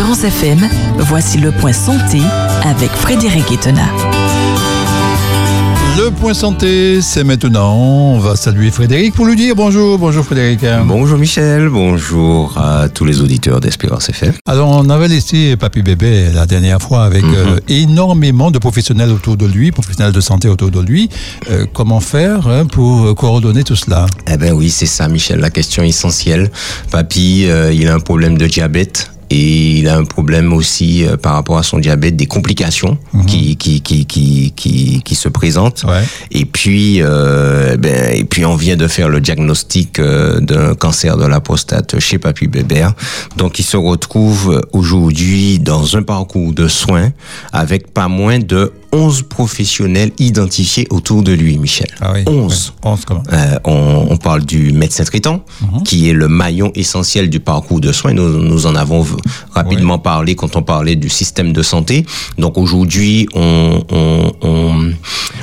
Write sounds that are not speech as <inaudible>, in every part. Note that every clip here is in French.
Espérance FM, voici le point santé avec Frédéric Etena. Le point santé, c'est maintenant. On va saluer Frédéric pour lui dire bonjour. Bonjour Frédéric. Bonjour Michel, bonjour à tous les auditeurs d'Espérance FM. Alors, on avait laissé Papy Bébé la dernière fois avec Mhm. euh, énormément de professionnels autour de lui, professionnels de santé autour de lui. Euh, comment faire hein, pour euh, coordonner tout cela? Eh ben oui, c'est ça Michel, la question essentielle. Papy, euh, il a un problème de diabète. Et il a un problème aussi euh, par rapport à son diabète, des complications qui, qui, qui, qui, qui, qui se présentent. Ouais. Et puis, euh, ben, et puis on vient de faire le diagnostic euh, d'un cancer de la prostate chez Papy Bébert. Donc, il se retrouve aujourd'hui dans un parcours de soins avec pas moins de 11 professionnels identifiés autour de lui, Michel. Ah oui. 11. Ouais, 11 comment Euh, on, on parle du médecin traitant, qui est le maillon essentiel du parcours de soins. Nous, nous en avons rapidement parlé quand on parlait du système de santé. Donc aujourd'hui, on, on, on,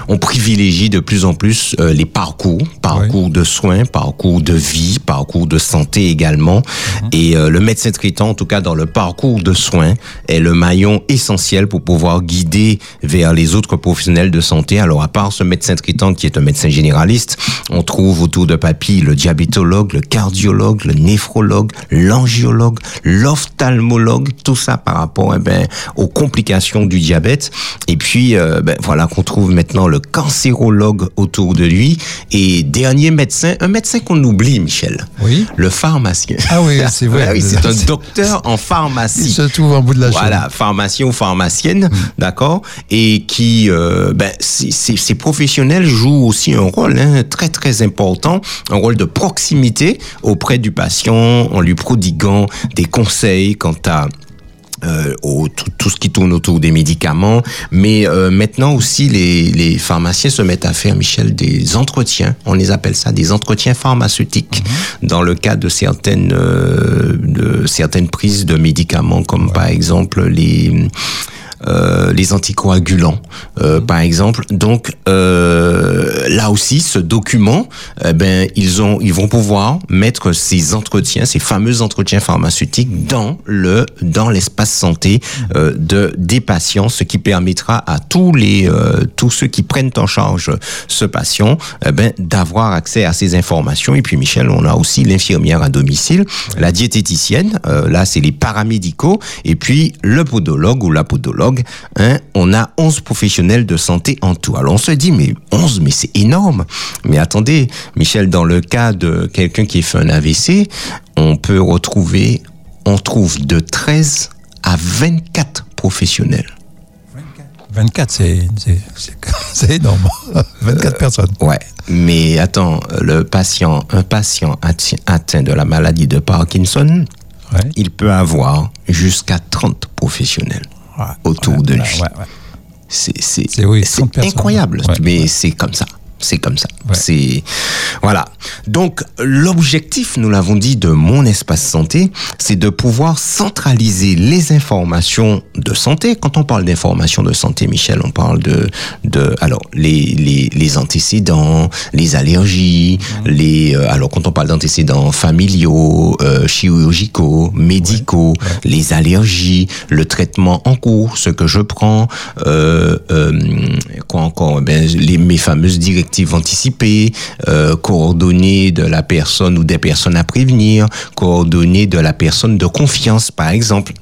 on privilégie de plus en plus euh, les parcours, parcours de soins, parcours de vie, parcours de santé également. Et euh, le médecin traitant, en tout cas dans le parcours de soins, est le maillon essentiel pour pouvoir guider vers les autres professionnels de santé. Alors à part ce médecin traitant qui est un médecin généraliste, on trouve autour de Papy le diabétologue, le cardiologue, le néphrologue, l'angiologue, l'ophtalmologue, tout ça par rapport eh ben, aux complications du diabète. Et puis euh, ben, voilà qu'on trouve maintenant le cancérologue autour de lui. Et dernier médecin, un médecin qu'on oublie, Michel. Oui. Le pharmacien. Ah oui, c'est vrai. <laughs> Oui, c'est <laughs> un docteur en pharmacie. Il se trouve en bout de la chaîne. Voilà, pharmacien ou pharmacienne, d'accord, et qui, euh, ben, ces, professionnels jouent aussi un rôle hein, très très important, un rôle de proximité auprès du patient, en lui prodiguant des conseils quant à euh, au, tout, tout ce qui tourne autour des médicaments, mais euh, maintenant aussi les, les pharmaciens se mettent à faire, Michel, des entretiens. On les appelle ça des entretiens pharmaceutiques dans le cas de certaines euh, de certaines prises de médicaments, comme par exemple les euh, les anticoagulants, euh, par exemple. Donc euh, là aussi, ce document, eh ben ils ont, ils vont pouvoir mettre ces entretiens, ces fameux entretiens pharmaceutiques dans le dans l'espace santé euh, de des patients, ce qui permettra à tous les euh, tous ceux qui prennent en charge ce patient, eh ben d'avoir accès à ces informations. Et puis Michel, on a aussi l'infirmière à domicile, la diététicienne, euh, là c'est les paramédicaux, et puis le podologue ou la podologue. Hein, on a 11 professionnels de santé en tout. Alors on se dit, mais 11, mais c'est énorme. Mais attendez, Michel, dans le cas de quelqu'un qui fait un AVC, on peut retrouver, on trouve de 13 à 24 professionnels. 24, <laughs> c'est énorme. 24 personnes. Ouais, mais attends, le patient, un patient atteint de la maladie de Parkinson, Ouais. il peut avoir jusqu'à 30 professionnels autour de lui. C'est c'est C'est, oui, c'est 30 personnes. incroyable, mais c'est comme ça. C'est comme ça. Ouais. C'est voilà. Donc l'objectif, nous l'avons dit, de mon espace santé, c'est de pouvoir centraliser les informations de santé. Quand on parle d'informations de santé, Michel, on parle de de alors les les, les antécédents, les allergies, Mmh. les euh, alors quand on parle d'antécédents familiaux, euh, chirurgicaux, médicaux, les allergies, le traitement en cours, ce que je prends, euh, euh, quoi encore, ben, les mes fameuses directives anticipées, euh, coordonnées de la personne ou des personnes à prévenir, coordonnées de la personne de confiance, par exemple.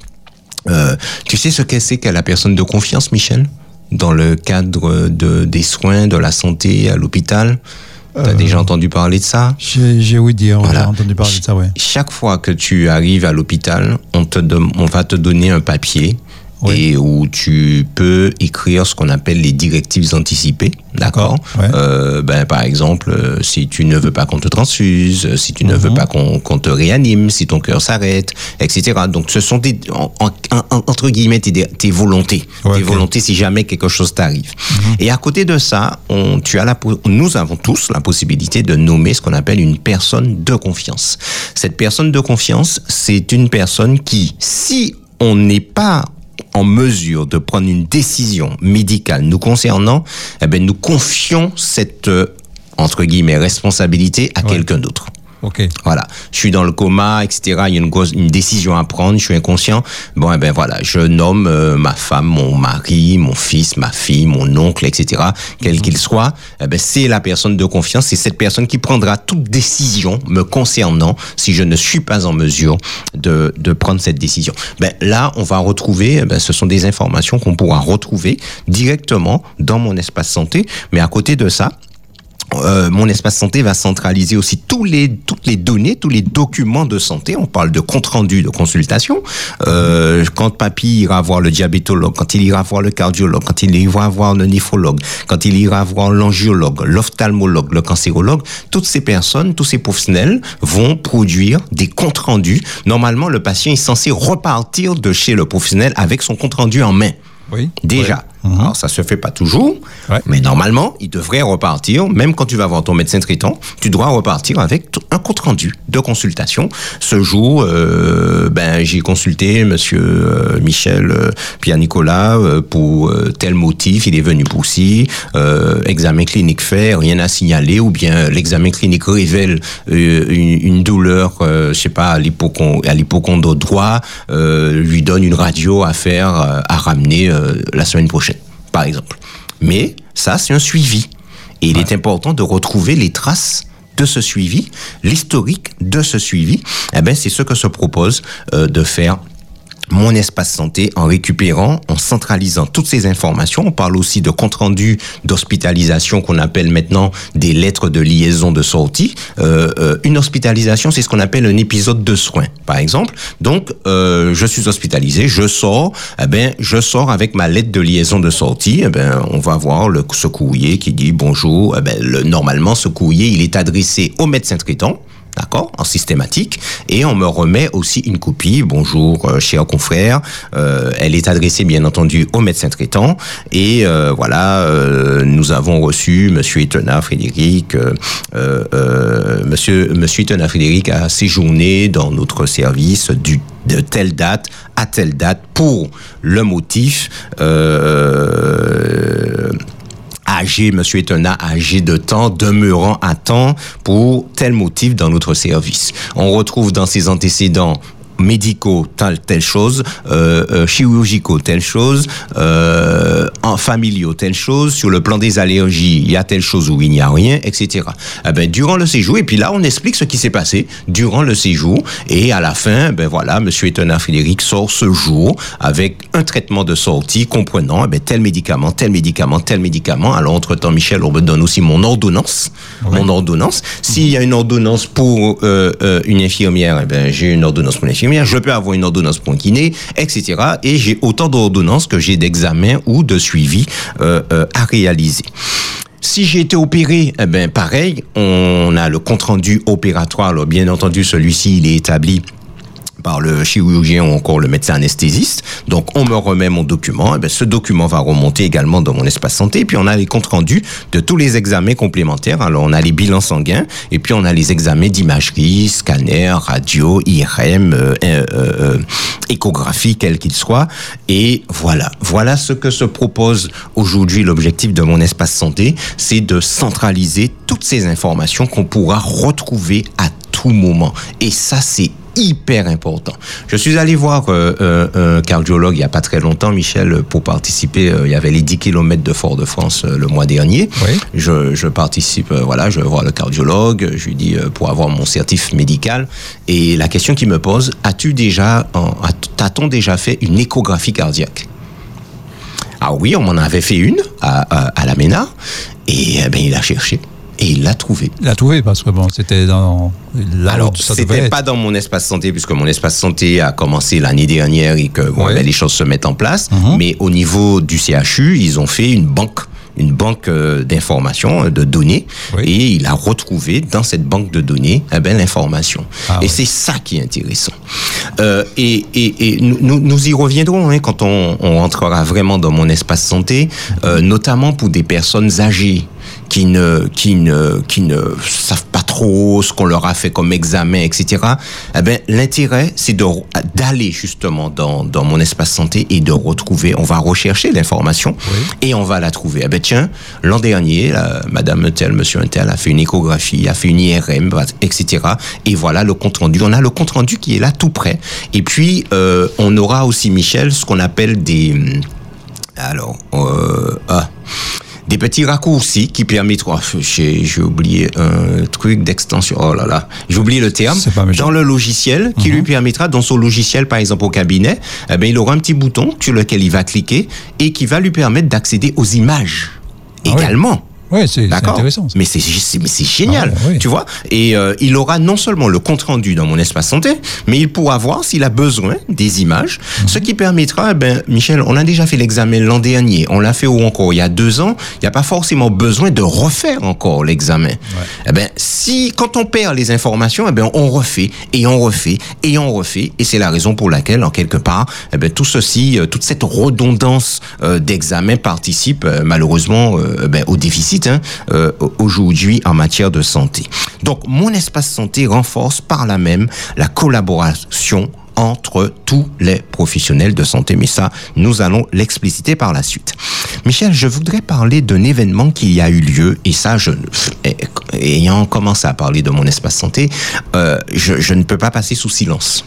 Euh, tu sais ce que c'est que la personne de confiance, Michel? Dans le cadre de, des soins, de la santé à l'hôpital? T'as déjà entendu parler de ça? J'ai, j'ai ouï dire, on Voilà. a entendu parler de ça, ouais. Chaque fois que tu arrives à l'hôpital, on te on va te donner un papier Oui. et où tu peux écrire ce qu'on appelle les directives anticipées, d'accord ouais. Euh, Ben par exemple, euh, si tu ne veux pas qu'on te transfuse, euh, si tu ne veux Mhm. pas qu'on te réanime, si ton cœur s'arrête, etc. Donc ce sont des en- en- en- entre guillemets tes, tes volontés, Ouais, tes volontés si jamais quelque chose t'arrive. Et à côté de ça, on, tu as la, nous avons tous la possibilité de nommer ce qu'on appelle une personne de confiance. Cette personne de confiance, c'est une personne qui, si on n'est pas en mesure de prendre une décision médicale nous concernant, eh ben, nous confions cette, euh, entre guillemets, responsabilité à Ouais. quelqu'un d'autre. Ok. Voilà, je suis dans le coma, etc. Il y a une, décision à prendre, je suis inconscient. Bon, eh ben voilà, je nomme euh, ma femme, mon mari, mon fils, ma fille, mon oncle, etc. Quel qu'il soit, eh ben c'est la personne de confiance, c'est cette personne qui prendra toute décision me concernant si je ne suis pas en mesure de, de prendre cette décision. Ben là, on va retrouver, eh ben, ce sont des informations qu'on pourra retrouver directement dans mon espace santé, mais à côté de ça, euh, mon espace santé va centraliser aussi tous les, toutes les données, tous les documents de santé. On parle de compte rendu de consultation. Euh, quand papy ira voir le diabétologue, quand il ira voir le cardiologue, quand il ira voir le néphrologue, quand il ira voir l'angiologue, l'ophtalmologue, le cancérologue, toutes ces personnes, tous ces professionnels vont produire des comptes rendus. Normalement, le patient est censé repartir de chez le professionnel avec son compte rendu en main. Oui. Déjà. Mhm. Alors, ça se fait pas toujours, Ouais. mais normalement, il devrait repartir, même quand tu vas voir ton médecin traitant, tu dois repartir avec un compte rendu de consultation. Ce jour, euh, ben, j'ai consulté monsieur euh, Michel euh, Pierre-Nicolas euh, pour euh, tel motif, il est venu pour ci, euh, examen clinique fait, rien à signaler, ou bien l'examen clinique révèle une, une douleur, euh, je sais pas, à l'hypocon- à l'hypocondre droit, euh, lui donne une radio à faire, à ramener euh, la semaine prochaine, par exemple. Mais ça, c'est un suivi. Et il est important de retrouver les traces de ce suivi, l'historique de ce suivi. Eh ben, c'est ce que se propose euh, de faire mon espace santé en récupérant, en centralisant toutes ces informations. On parle aussi de compte rendu d'hospitalisation qu'on appelle maintenant des lettres de liaison de sortie. Euh, euh, une hospitalisation, c'est ce qu'on appelle un épisode de soins, par exemple. Donc, euh, je suis hospitalisé, je sors, eh ben, je sors avec ma lettre de liaison de sortie. Eh ben, on va voir le, ce courrier qui dit bonjour. Eh ben, le- normalement, ce courrier, il est adressé au médecin traitant d'accord, en systématique, et on me remet aussi une copie. Bonjour, euh, cher confrère. Euh, elle est adressée bien entendu au médecin traitant, et euh, voilà, euh, nous avons reçu Monsieur Etena Frédéric. euh, euh, Monsieur Monsieur Etena Frédéric a séjourné dans notre service du de telle date à telle date pour le motif. Euh, âgé, monsieur Etena, âgé de temps, demeurant à temps pour tel motif dans notre service. On retrouve dans ses antécédents médicaux telle telle chose, euh, euh, chirurgicaux telle chose, euh, en familiaux telle chose, sur le plan des allergies il y a telle chose ou il n'y a rien, etc. Eh ben durant le séjour et puis là on explique ce qui s'est passé durant le séjour et à la fin ben voilà Monsieur Etena Frédéric sort ce jour avec un traitement de sortie comprenant eh ben, tel médicament, tel médicament, tel médicament. Alors entre temps Michel on me donne aussi mon ordonnance, mon ordonnance. S'il y a une ordonnance pour euh, euh, une infirmière, eh ben j'ai une ordonnance pour l'infirmière. Je peux avoir une ordonnance pour un kiné, etc. Et j'ai autant d'ordonnances que j'ai d'examens ou de suivi euh, euh, à réaliser. Si j'ai été opéré, eh ben pareil, on a le compte rendu opératoire. Alors, bien entendu, celui-ci il est établi par le chirurgien ou encore le médecin anesthésiste. Donc, on me remet mon document. Et ben, ce document va remonter également dans mon espace santé. Et puis, on a les comptes rendus de tous les examens complémentaires. Alors, on a les bilans sanguins et puis on a les examens d'imagerie, scanner, radio, IRM, euh, euh, euh, échographie, quel qu'il soit. Et voilà. Voilà ce que se propose aujourd'hui l'objectif de mon espace santé. C'est de centraliser toutes ces informations qu'on pourra retrouver à tout moment. Et ça, c'est hyper important. Je suis allé voir euh, euh, un cardiologue il y a pas très longtemps, Michel, pour participer. euh, il y avait les 10 km de Fort-de-France euh, le mois dernier. Oui. Je, je participe, voilà, je vais voir le cardiologue. Je lui dis euh, pour avoir mon certif médical. Et la question qu'il me pose, as-tu déjà, t'as-t-on déjà fait une échographie cardiaque? Ah oui, on m'en avait fait une à, à, à la MENA. Et eh ben, il a cherché. Et il l'a trouvé. Il a trouvé parce que bon, c'était dans. Alors, c'était pas dans mon espace santé, puisque mon espace santé a commencé l'année dernière et que bon, Ouais. ben, les choses se mettent en place. Mhm. Mais au niveau du CHU, ils ont fait une banque, une banque euh, d'informations, euh, de données, Oui. et il a retrouvé dans cette banque de données eh ben, l'information. Ah et c'est ça qui est intéressant. Euh, et et, et nous, nous, nous y reviendrons hein, quand on, on rentrera vraiment dans mon espace santé, euh, notamment pour des personnes âgées qui ne qui ne qui ne savent pas trop ce qu'on leur a fait comme examen, etc. Eh ben, l'intérêt, c'est de d'aller justement dans, dans mon espace santé et de retrouver. On va rechercher l'information et on va la trouver. Eh ben, tiens, l'an dernier, Madame tel, Monsieur tel a fait une échographie, a fait une IRM, etc. Et voilà le compte rendu. On a le compte rendu qui est là tout près. Et puis, euh, on aura aussi, Michel, ce qu'on appelle des... Alors, euh, ah, des petits raccourcis qui permettent, oh, j'ai oublié un truc d'extension, oh là là, j'ai oublié le terme, dans le logiciel qui lui mhm. permettra, dans son logiciel par exemple au cabinet, eh bien, il aura un petit bouton sur lequel il va cliquer et qui va lui permettre d'accéder aux images ah également. Oui, c'est intéressant. Mais c'est génial, ah tu vois. Et euh, il aura non seulement le compte rendu dans mon espace santé, mais il pourra voir s'il a besoin des images, mhm. ce qui permettra, eh ben, Michel, on a déjà fait l'examen l'an dernier, on l'a fait ou encore il y a deux ans, il n'y a pas forcément besoin de refaire encore l'examen. Eh ben, si quand on perd les informations, eh ben, on refait et on refait et on refait, et c'est la raison pour laquelle, en quelque part, eh ben, tout ceci, euh, toute cette redondance euh, d'examen participe malheureusement ben, au déficit Hein, euh, aujourd'hui en matière de santé. Donc, mon espace santé renforce par là même la collaboration entre tous les professionnels de santé. Mais ça, nous allons l'expliciter par la suite. Michel, je voudrais parler d'un événement qui a eu lieu, et ça, je, ayant commencé à parler de mon espace santé, euh, je, ne peux pas passer sous silence.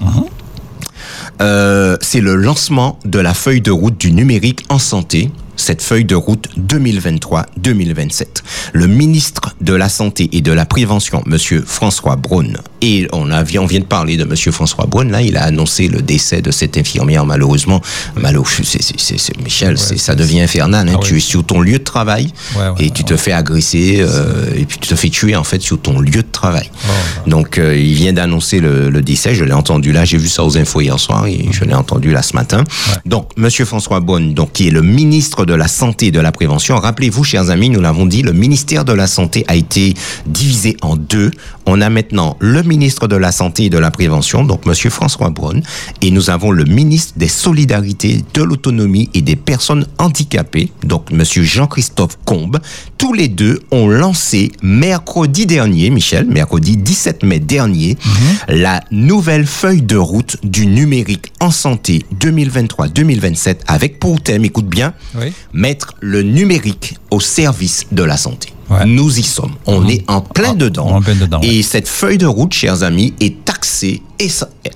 Euh, c'est le lancement de la feuille de route du numérique en santé cette feuille de route 2023-2027. Le ministre de la Santé et de la Prévention, Monsieur François Braun, et on, a, on vient de parler de Monsieur François Braun, là, il a annoncé le décès de cette infirmière, malheureusement. Malo, c'est, Michel, ça devient infernal. Hein. Ah tu es sur ton lieu de travail et tu te fais agresser euh, et puis tu te fais tuer, en fait, sur ton lieu de travail. Oh, Donc, euh, il vient d'annoncer le, le, décès, je l'ai entendu là, j'ai vu ça aux infos hier soir et je l'ai entendu là ce matin. Donc, Monsieur François Braun, donc, qui est le ministre de la Santé et de la Prévention. Rappelez-vous, chers amis, nous l'avons dit, le ministère de la Santé a été divisé en deux. On a maintenant le ministre de la Santé et de la Prévention, donc Monsieur François Braun, et nous avons le ministre des Solidarités, de l'Autonomie et des Personnes handicapées, donc Monsieur Jean-Christophe Combe. Tous les deux ont lancé mercredi dernier, Michel, mercredi 17 mai dernier, mhm. la nouvelle feuille de route du numérique en santé 2023-2027 avec pour thème, écoute bien, oui mettre le numérique au service de la santé. Nous y sommes. On mhm. est en plein, ah, dedans. Et cette feuille de route, chers amis, est axée,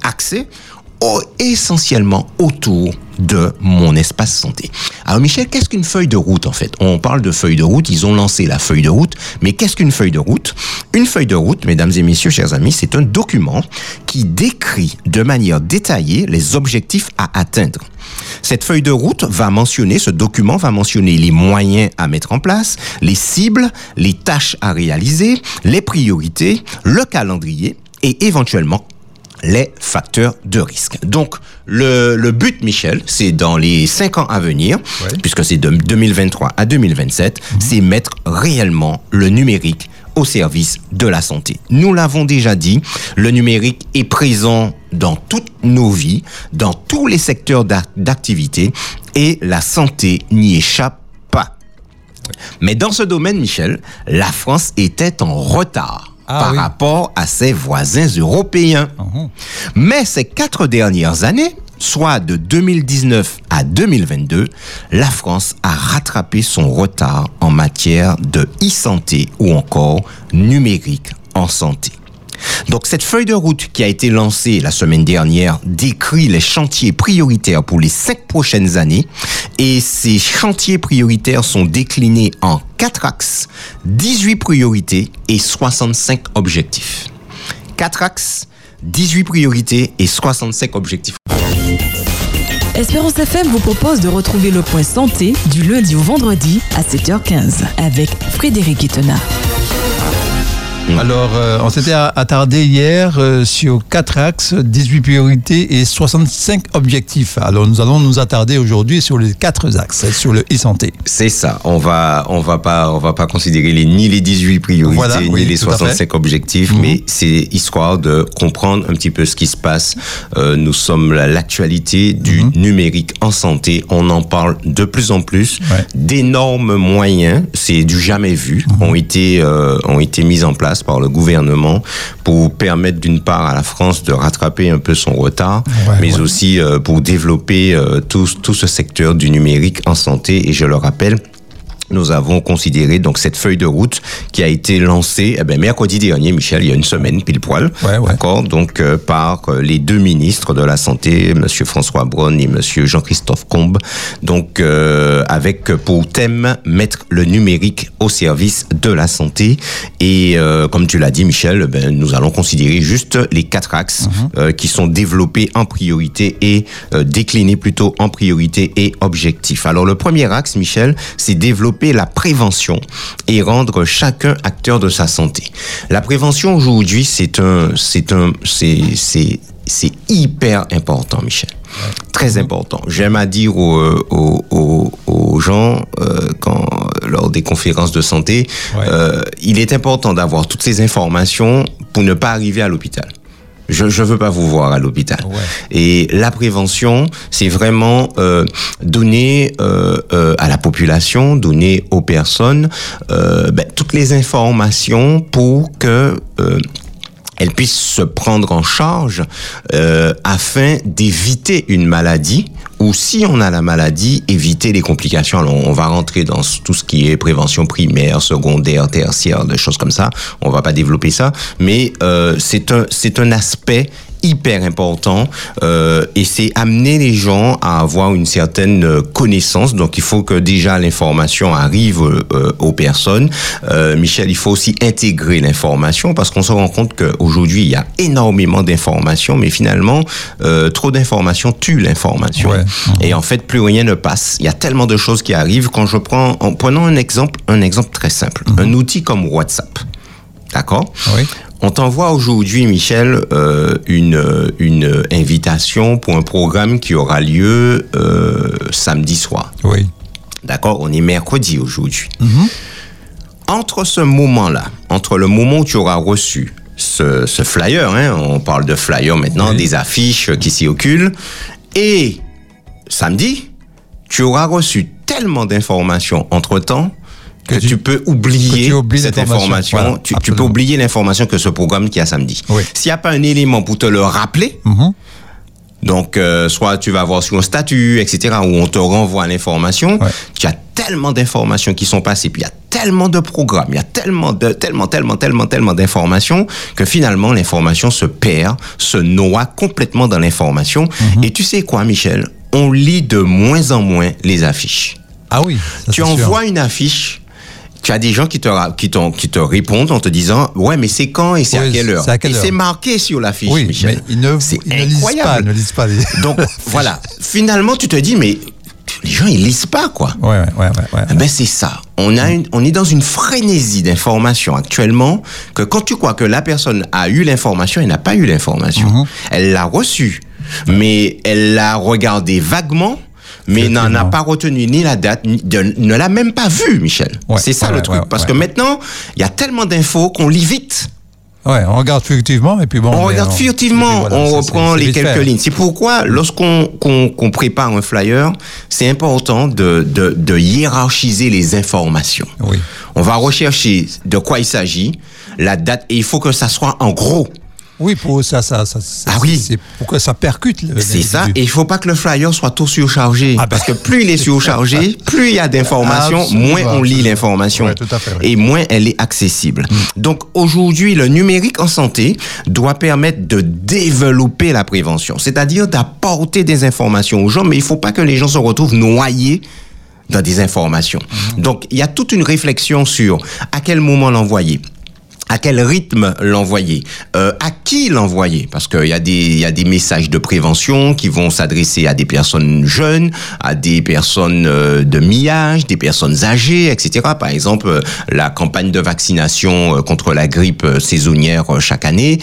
axée essentiellement autour de mon espace santé. Alors Michel, qu'est-ce qu'une feuille de route en fait? On parle de feuille de route, ils ont lancé la feuille de route, mais qu'est-ce qu'une feuille de route? Une feuille de route, mesdames et messieurs, chers amis, c'est un document qui décrit de manière détaillée les objectifs à atteindre. Cette feuille de route va mentionner, ce document va mentionner les moyens à mettre en place, les cibles, les tâches à réaliser, les priorités, le calendrier et éventuellement les facteurs de risque. Donc, le, le but, Michel, c'est dans les cinq ans à venir, puisque c'est de 2023 à 2027, mhm. c'est mettre réellement le numérique au service de la santé. Nous l'avons déjà dit, le numérique est présent dans toutes nos vies, dans tous les secteurs d'activité, et la santé n'y échappe pas. Mais dans ce domaine, Michel, la France était en retard ah par rapport à ses voisins européens. Uh-huh. Mais ces quatre dernières années, soit de 2019 à 2022, la France a rattrapé son retard en matière de e-santé ou encore numérique en santé. Donc cette feuille de route qui a été lancée la semaine dernière décrit les chantiers prioritaires pour les cinq prochaines années et ces chantiers prioritaires sont déclinés en quatre axes, 18 priorités et 65 objectifs. Quatre axes, 18 priorités et 65 objectifs. Espérance FM vous propose de retrouver le point santé du lundi au vendredi à 7h15 avec Frédéric Itena. Mm. Alors, euh, on s'était attardé hier euh, sur quatre axes, 18 priorités et 65 objectifs. Alors, nous allons nous attarder aujourd'hui sur les quatre axes, sur le e-santé. C'est ça. On va, on va pas, on va pas considérer les, ni les 18 priorités ni les 65 objectifs, mm-hmm. mais c'est histoire de comprendre un petit peu ce qui se passe. Euh, nous sommes l'actualité du mm-hmm. numérique en santé. On en parle de plus en plus. D'énormes moyens, c'est du jamais vu, mm-hmm. ont été, ont été mis en place place par le gouvernement pour permettre d'une part à la France de rattraper un peu son retard, Ouais, mais ouais. aussi euh, pour développer euh, tout, tout ce secteur du numérique en santé. Et je le rappelle, nous avons considéré donc cette feuille de route qui a été lancée eh ben, mercredi dernier, Michel, il y a une semaine pile poil, Ouais, ouais. d'accord, donc euh, par euh, les deux ministres de la santé, Monsieur François Braun et Monsieur Jean-Christophe Combe, donc euh, avec pour thème mettre le numérique au service de la santé et euh, comme tu l'as dit, Michel, ben, nous allons considérer juste les quatre axes euh, qui sont développés en priorité et déclinés plutôt en priorité et objectifs. Alors le premier axe, Michel, c'est développer la prévention et rendre chacun acteur de sa santé. La prévention aujourd'hui, c'est un, c'est un, c'est, c'est, c'est hyper important, Michel. Très important. J'aime à dire aux, aux, aux, aux gens euh, quand lors des conférences de santé, Ouais. euh, il est important d'avoir toutes ces informations pour ne pas arriver à l'hôpital. Je je veux pas vous voir à l'hôpital. Ouais. Et la prévention, c'est vraiment euh, donner euh, euh, à la population, donner aux personnes euh, ben, toutes les informations pour que elles puissent se prendre en charge euh, afin d'éviter une maladie ou si on a la maladie, éviter les complications. Alors, on va rentrer dans tout ce qui est prévention primaire, secondaire, tertiaire, des choses comme ça. On va pas développer ça, mais euh, c'est un c'est un aspect hyper important euh, et c'est amener les gens à avoir une certaine euh, connaissance. Donc il faut que déjà l'information arrive euh, aux personnes. Euh, Michel, il faut aussi intégrer l'information parce qu'on se rend compte qu'aujourd'hui il y a énormément d'informations, mais finalement euh, trop d'informations tue l'information. Ouais. Et en fait plus rien ne passe. Il y a tellement de choses qui arrivent. Quand je prends, en prenant un exemple, un exemple très simple, un outil comme WhatsApp, d'accord Oui. on t'envoie aujourd'hui, Michel, euh, une, euh, une invitation pour un programme qui aura lieu euh, samedi soir. Oui. D'accord On est mercredi aujourd'hui. Entre ce moment-là, entre le moment où tu auras reçu ce, ce flyer, hein, on parle de flyer maintenant, Oui. des affiches qui circulent, et samedi, tu auras reçu tellement d'informations entre-temps que, Que tu- tu peux oublier tu cette information. Voilà, tu, tu peux oublier l'information que ce programme qui a samedi. Oui. S'il n'y a pas un élément pour te le rappeler, Mhm. donc, euh, soit tu vas voir sur un statut, etc., où on te renvoie l'information. Ouais. Tu as tellement d'informations qui sont passées, puis il y a tellement de programmes, il y a tellement de, tellement, tellement, tellement, tellement d'informations que finalement l'information se perd, se noie complètement dans l'information. Mhm. Et tu sais quoi, Michel? On lit de moins en moins les affiches. Ah oui. ça, tu sûr. envoies une affiche. Tu as des gens qui te, qui, qui te répondent en te disant Ouais, mais c'est quand et c'est à quelle heure c'est à quelle Et heure. c'est marqué sur l'affiche, Oui, Michel. mais ils ne, ils ne lisent pas, ne lisent pas les. Donc <laughs> voilà, finalement tu te dis mais les gens ils lisent pas quoi. Ouais, ouais, ouais, ouais. Eh Ben c'est ça. On a une, on est dans une frénésie d'informations actuellement que quand tu crois que la personne a eu l'information, elle n'a pas eu l'information. Mhm. Elle l'a reçue, mais elle l'a regardée vaguement. Mais n'en a pas retenu ni la date, ni de- ne l'a même pas vue, Michel. Ouais, c'est ça ouais, le truc. ouais, Parce que maintenant, il y a tellement d'infos qu'on lit vite. Ouais, on regarde furtivement et puis bon. On regarde et furtivement, voilà, on reprend les quelques fait. lignes. C'est pourquoi, lorsqu'on qu'on qu'on prépare un flyer, c'est important de, de, de hiérarchiser les informations. Oui. On va rechercher de quoi il s'agit, la date, et il faut que ça soit en gros. Oui, pour ça, ça, ça. ça- Ah oui. C'est pour que ça percute. C'est ça, et il faut pas que le flyer soit trop surchargé. Ah ben. Parce que plus il est surchargé, <laughs> plus il y a d'informations, moins on lit l'information. Ouais, tout à fait, oui. Et moins elle est accessible. Donc aujourd'hui, le numérique en santé doit permettre de développer la prévention, c'est-à-dire d'apporter des informations aux gens, mais il faut pas que les gens se retrouvent noyés dans des informations. Donc il y a toute une réflexion sur à quel moment l'envoyer à quel rythme l'envoyer, euh, à qui l'envoyer, parce qu'il y a des y a des messages de prévention qui vont s'adresser à des personnes jeunes, à des personnes euh, de mi-âge, des personnes âgées, etc. Par exemple, euh, la campagne de vaccination euh, contre la grippe saisonnière chaque année,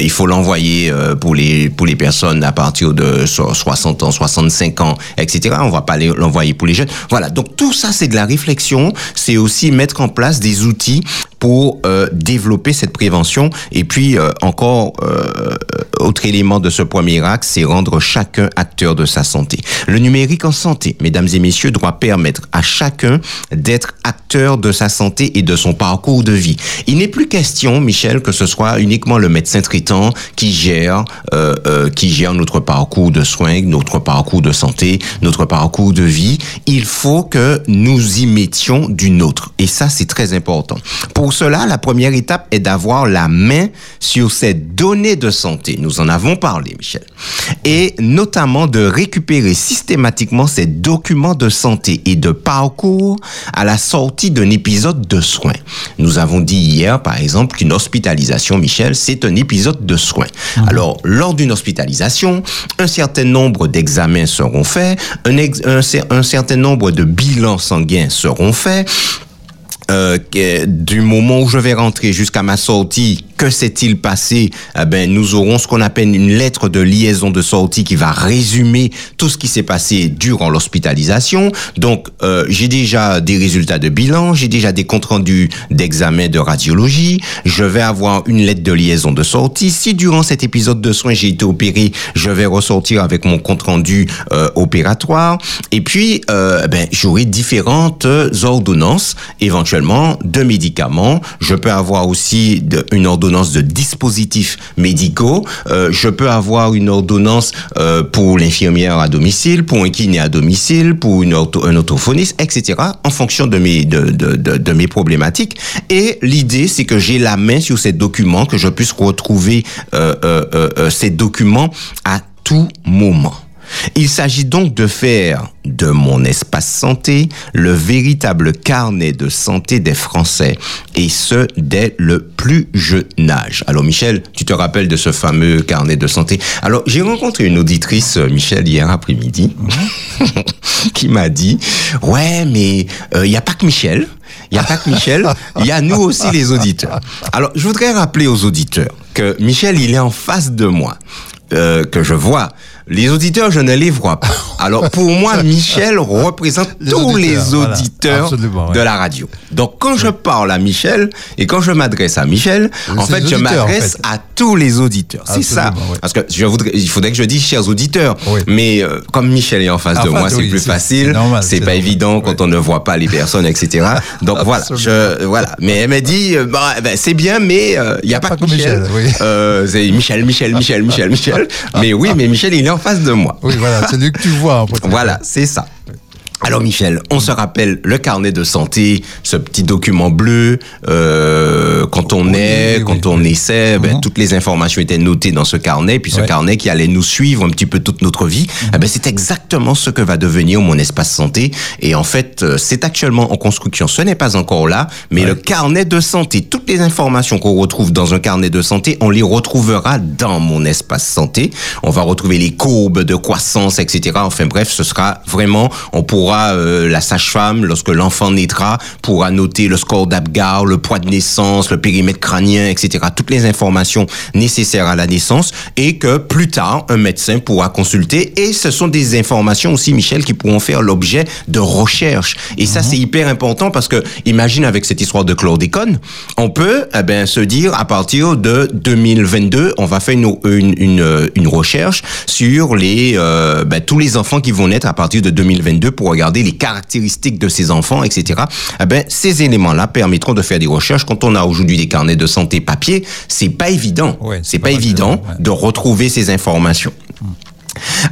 il faut l'envoyer pour les pour les personnes à partir de so- 60 ans, 65 ans, etc. On va pas l'envoyer pour les jeunes. Voilà. Donc tout ça, c'est de la réflexion. C'est aussi mettre en place des outils pour euh, développer cette prévention. Et puis euh, encore, euh, autre élément de ce premier axe, c'est rendre chacun acteur de sa santé. Le numérique en santé, mesdames et messieurs, doit permettre à chacun d'être acteur de sa santé et de son parcours de vie. Il n'est plus question, Michel, que ce soit uniquement le médecin traitant qui gère, euh, euh, qui gère notre parcours de soins, notre parcours de santé, notre parcours de vie. Il faut que nous y mettions du nôtre. Et ça, c'est très important. Pour cela, la première étape est d'avoir la main sur ces données de santé. Nous en avons parlé, Michel. Et notamment de récupérer systématiquement ces documents de santé et de parcours à la sortie d'un épisode de soins. Nous avons dit hier, par exemple, qu'une hospitalisation, Michel, c'est un épisode de soins. Alors, lors d'une hospitalisation, un certain nombre d'examens seront faits, un, ex- un cer- un certain nombre de bilans sanguins seront faits. Euh, du moment où je vais rentrer jusqu'à ma sortie, que s'est-il passé? Eh ben, nous aurons ce qu'on appelle une lettre de liaison de sortie qui va résumer tout ce qui s'est passé durant l'hospitalisation. Donc, euh, j'ai déjà des résultats de bilan, j'ai déjà des comptes rendus d'examen de radiologie. Je vais avoir une lettre de liaison de sortie. Si durant cet épisode de soins j'ai été opéré, je vais ressortir avec mon compte rendu euh, opératoire. Et puis, euh, ben, j'aurai différentes ordonnances, éventuellement de médicaments. Je peux avoir aussi une ordonnance de dispositifs médicaux. Euh, je peux avoir une ordonnance euh, pour l'infirmière à domicile, pour un kiné à domicile, pour une ortho- un orthophoniste, etc. En fonction de mes de, de, de, mes problématiques. Et l'idée, c'est que j'ai la main sur ces documents, que je puisse retrouver euh, ces documents à tout moment. Il s'agit donc de faire de mon espace santé le véritable carnet de santé des Français, et ce, dès le plus jeune âge. Alors Michel, tu te rappelles de ce fameux carnet de santé? Alors j'ai rencontré une auditrice, euh, Michel, hier après-midi, <laughs> qui m'a dit, ouais, mais il n'y a pas que Michel. Il n'y a pas que Michel, il y a nous aussi les auditeurs. Alors, je voudrais rappeler aux auditeurs que Michel, il est en face de moi, euh, que je vois. Les auditeurs, je ne les vois pas. <laughs> Alors, pour <laughs> moi, Michel représente Les tous auditeurs, les voilà. auditeurs ouais. de la radio. Donc, quand je parle à Michel et quand je m'adresse à Michel, en fait, je en m'adresse fait. à tous les auditeurs. C'est ça. Ouais. Parce que je voudrais, il faudrait que je dise chers auditeurs. Oui. Mais euh, comme Michel est en face de moi, c'est plus facile. c'est pas normal. évident quand on ne voit pas les personnes, etc. <laughs> Donc voilà, je, voilà. Mais elle m'a dit, euh, bah, ben, c'est bien, mais euh, il n'y a pas, que Michel. Euh, c'est Michel, Michel, Michel, Michel, Michel. <laughs> Mais oui, mais Michel, il est en face de moi. Oui, voilà, c'est lui que tu vois. Voilà, c'est ça. Alors Michel, on se rappelle le carnet de santé, ce petit document bleu. euh, quand on Oui, est, oui, quand oui, on essaie, ben, Mhm. toutes les informations étaient notées dans ce carnet, puis ce carnet qui allait nous suivre un petit peu toute notre vie. Eh ben, c'est exactement ce que va devenir mon espace santé. Et en fait, euh, c'est actuellement en construction. Ce n'est pas encore là, mais le carnet de santé, toutes les informations qu'on retrouve dans un carnet de santé, on les retrouvera dans mon espace santé. On va retrouver les courbes de croissance, etc. Enfin bref, ce sera vraiment, on pourra, euh, la sage-femme, lorsque l'enfant naîtra, pourra noter le score d'Apgar, le poids de naissance, le périmètre crânien, etc. Toutes les informations nécessaires à la naissance et que plus tard, un médecin pourra consulter. Et ce sont des informations aussi, Michel, qui pourront faire l'objet de recherches. Et ça, c'est hyper important parce que, imagine avec cette histoire de chlordécone, on peut, eh ben, se dire, à partir de 2022, on va faire une, une, une, une recherche sur les, euh, ben, tous les enfants qui vont naître à partir de 2022 pour regarder les caractéristiques de ces enfants, etc. Eh ben, ces éléments-là permettront de faire des recherches. Quand on a aujourd'hui des carnets de santé papier, c'est pas évident. Ouais, c'est pas pas évident ouais. de retrouver ces informations.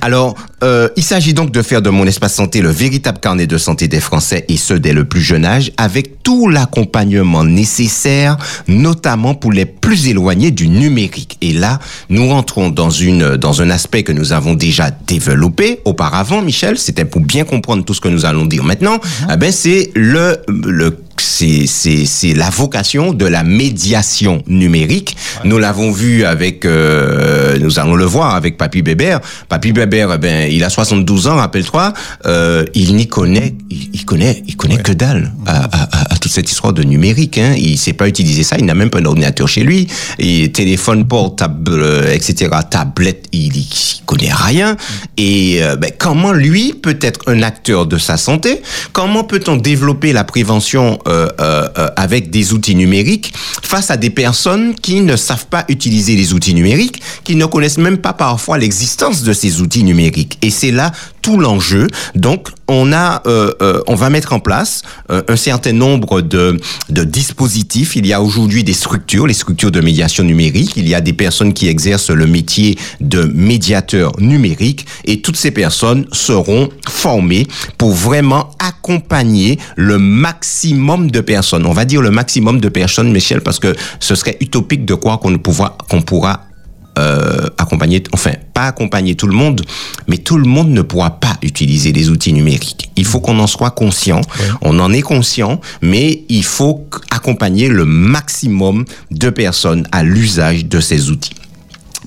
Alors, euh, il s'agit donc de faire de mon espace santé le véritable carnet de santé des Français et ce dès le plus jeune âge, avec tout l'accompagnement nécessaire, notamment pour les plus éloignés du numérique. Et là, nous rentrons dans une dans un aspect que nous avons déjà développé auparavant, Michel. C'était pour bien comprendre tout ce que nous allons dire maintenant. Eh ben, c'est le le c'est c'est c'est la vocation de la médiation numérique. Nous l'avons vu avec, euh, nous allons le voir avec Papy Bébert. Papy Bébert, eh ben, il a 72 ans, rappelle-toi, euh, il n'y connaît, il, il connaît, il connaît que dalle à, à, à, toute cette histoire de numérique. Hein. Il sait pas utiliser ça, il n'a même pas un ordinateur chez lui. Et téléphone portable, euh, etc., tablette, il, il connaît rien. Et euh, ben, comment lui peut être un acteur de sa santé? Comment peut-on développer la prévention euh, euh, avec des outils numériques face à des personnes qui ne savent pas utiliser les outils numériques, qui ne connaissent même pas parfois l'existence de ces outils numériques? Et c'est là tout l'enjeu. Donc, on a, euh, euh, on va mettre en place euh, un certain nombre de, dispositifs. Il y a aujourd'hui des structures, les structures de médiation numérique. Il y a des personnes qui exercent le métier de médiateur numérique et toutes ces personnes seront formées pour vraiment accompagner le maximum de personnes. On va dire le maximum de personnes, Michel, parce que ce serait utopique de croire qu'on qu'on pourra euh, accompagner, enfin, pas accompagner tout le monde, mais tout le monde ne pourra pas utiliser les outils numériques. Il faut qu'on en soit conscient. Ouais. On en est conscient, mais il faut accompagner le maximum de personnes à l'usage de ces outils.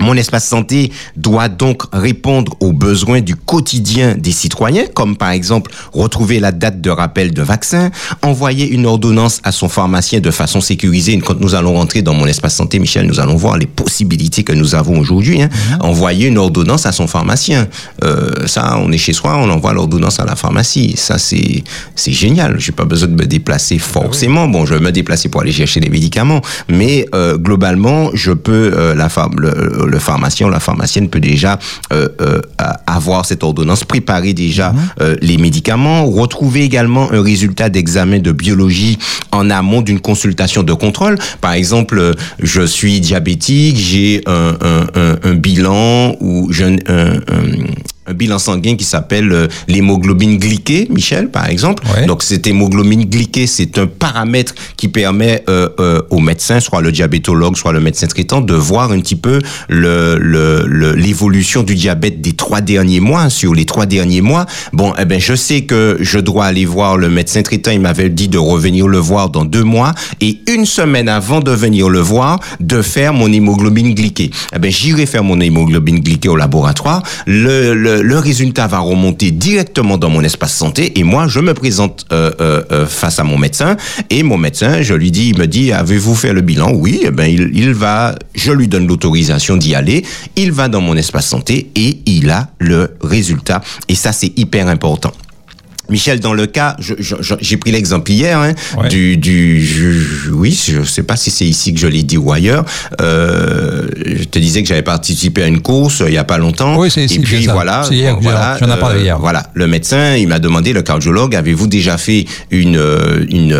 Mon espace santé doit donc répondre aux besoins du quotidien des citoyens, comme par exemple retrouver la date de rappel de vaccin, envoyer une ordonnance à son pharmacien de façon sécurisée. Quand nous allons rentrer dans mon espace santé, Michel, nous allons voir les possibilités que nous avons aujourd'hui. Hein. Mmh. Envoyer une ordonnance à son pharmacien. Euh, ça, on est chez soi, on envoie l'ordonnance à la pharmacie. Ça, c'est c'est génial. J'ai pas besoin de me déplacer forcément. Bon, je vais me déplacer pour aller chercher les médicaments, mais euh, globalement, je peux euh, la le, le pharmacien ou la pharmacienne peut déjà euh, euh, avoir cette ordonnance, préparer déjà mmh. euh, les médicaments, retrouver également un résultat d'examen de biologie en amont d'une consultation de contrôle. Par exemple, je suis diabétique, j'ai un, un, un, un, bilan ou je, un, un bilan sanguin qui s'appelle euh, l'hémoglobine glyquée, Michel, par exemple. Ouais. Donc, cette hémoglobine glyquée, c'est un paramètre qui permet euh, euh, au médecin, soit le diabétologue, soit le médecin traitant, de voir un petit peu le, le, l'évolution du diabète des trois derniers mois, sur les trois derniers mois. Bon, eh ben, je sais que je dois aller voir le médecin traitant. Il m'avait dit de revenir le voir dans deux mois et une semaine avant de venir le voir, de faire mon hémoglobine glyquée. Eh ben, j'irai faire mon hémoglobine glyquée au laboratoire. Le, le le résultat va remonter directement dans mon espace santé et moi je me présente euh, euh, face à mon médecin et mon médecin je lui dis il me dit avez-vous fait le bilan? Oui eh ben il, il va je lui donne l'autorisation d'y aller il va dans mon espace santé et il a le résultat et ça c'est hyper important Michel, dans le cas, j'ai pris l'exemple hier hein, ouais. du, du je, oui, je sais pas si c'est ici que je l'ai dit ou ailleurs. Euh, je te disais que j'avais participé à une course euh, il y a pas longtemps. Oui, c'est ici. Et puis voilà, hier, voilà, j'en ai parlé hier. Euh, voilà, le médecin, il m'a demandé, le cardiologue, avez-vous déjà fait une une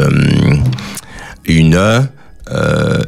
une, une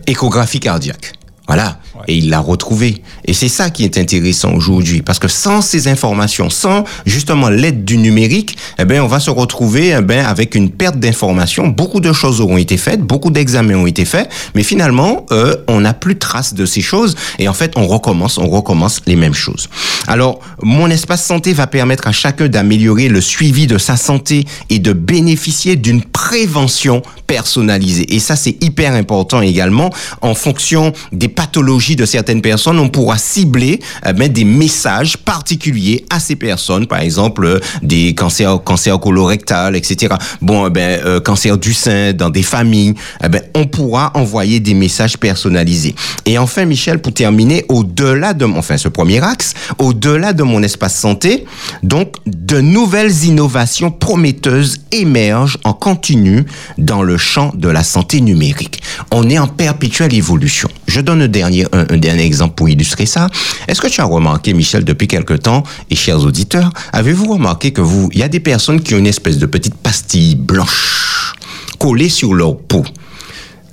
échographie cardiaque? Voilà. Et il l'a retrouvé. Et c'est ça qui est intéressant aujourd'hui. Parce que sans ces informations, sans justement l'aide du numérique, eh ben, on va se retrouver, eh ben, avec une perte d'informations. Beaucoup de choses auront été faites, beaucoup d'examens ont été faits, mais finalement, euh, on n'a plus trace de ces choses. Et en fait, on recommence, on recommence les mêmes choses. Alors, mon espace santé va permettre à chacun d'améliorer le suivi de sa santé et de bénéficier d'une prévention personnalisée. Et ça, c'est hyper important également en fonction des pathologies de certaines personnes, on pourra cibler euh, des messages particuliers à ces personnes, par exemple euh, des cancers, cancers colorectal, etc. Bon, ben euh, cancer du sein dans des familles, eh ben on pourra envoyer des messages personnalisés. Et enfin, Michel, pour terminer, au-delà de, enfin ce premier axe, au-delà de mon espace santé, donc de nouvelles innovations prometteuses émergent en continu dans le champ de la santé numérique. On est en perpétuelle évolution. Je donne un dernier, un, un, dernier exemple pour illustrer ça. Est-ce que tu as remarqué, Michel, depuis quelque temps, et chers auditeurs, avez-vous remarqué que vous, il y a des personnes qui ont une espèce de petite pastille blanche collée sur leur peau,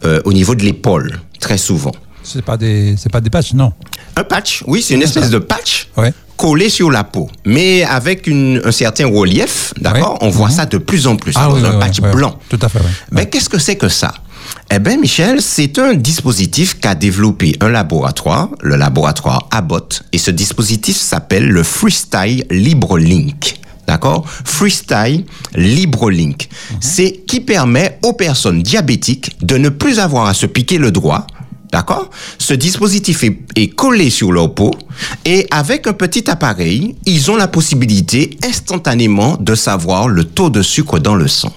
euh, au niveau de l'épaule, très souvent? C'est pas des, c'est pas des patchs, non. Un patch, oui, c'est une espèce de patch. Ouais collé sur la peau, mais avec une, un certain relief, d'accord? Oui. On voit mmh. ça de plus en plus, ah, dans oui, un oui, patch blanc. Tout à fait, oui. Ben, qu'est-ce que c'est que ça? Eh bien, Michel, c'est un dispositif qu'a développé un laboratoire, le laboratoire Abbott, et ce dispositif s'appelle le Freestyle LibreLink. D'accord? Freestyle LibreLink. Mm -hmm. C'est qui permet aux personnes diabétiques de ne plus avoir à se piquer le doigt D'accord? Ce dispositif est, est, collé sur leur peau et avec un petit appareil, ils ont la possibilité instantanément de savoir le taux de sucre dans le sang.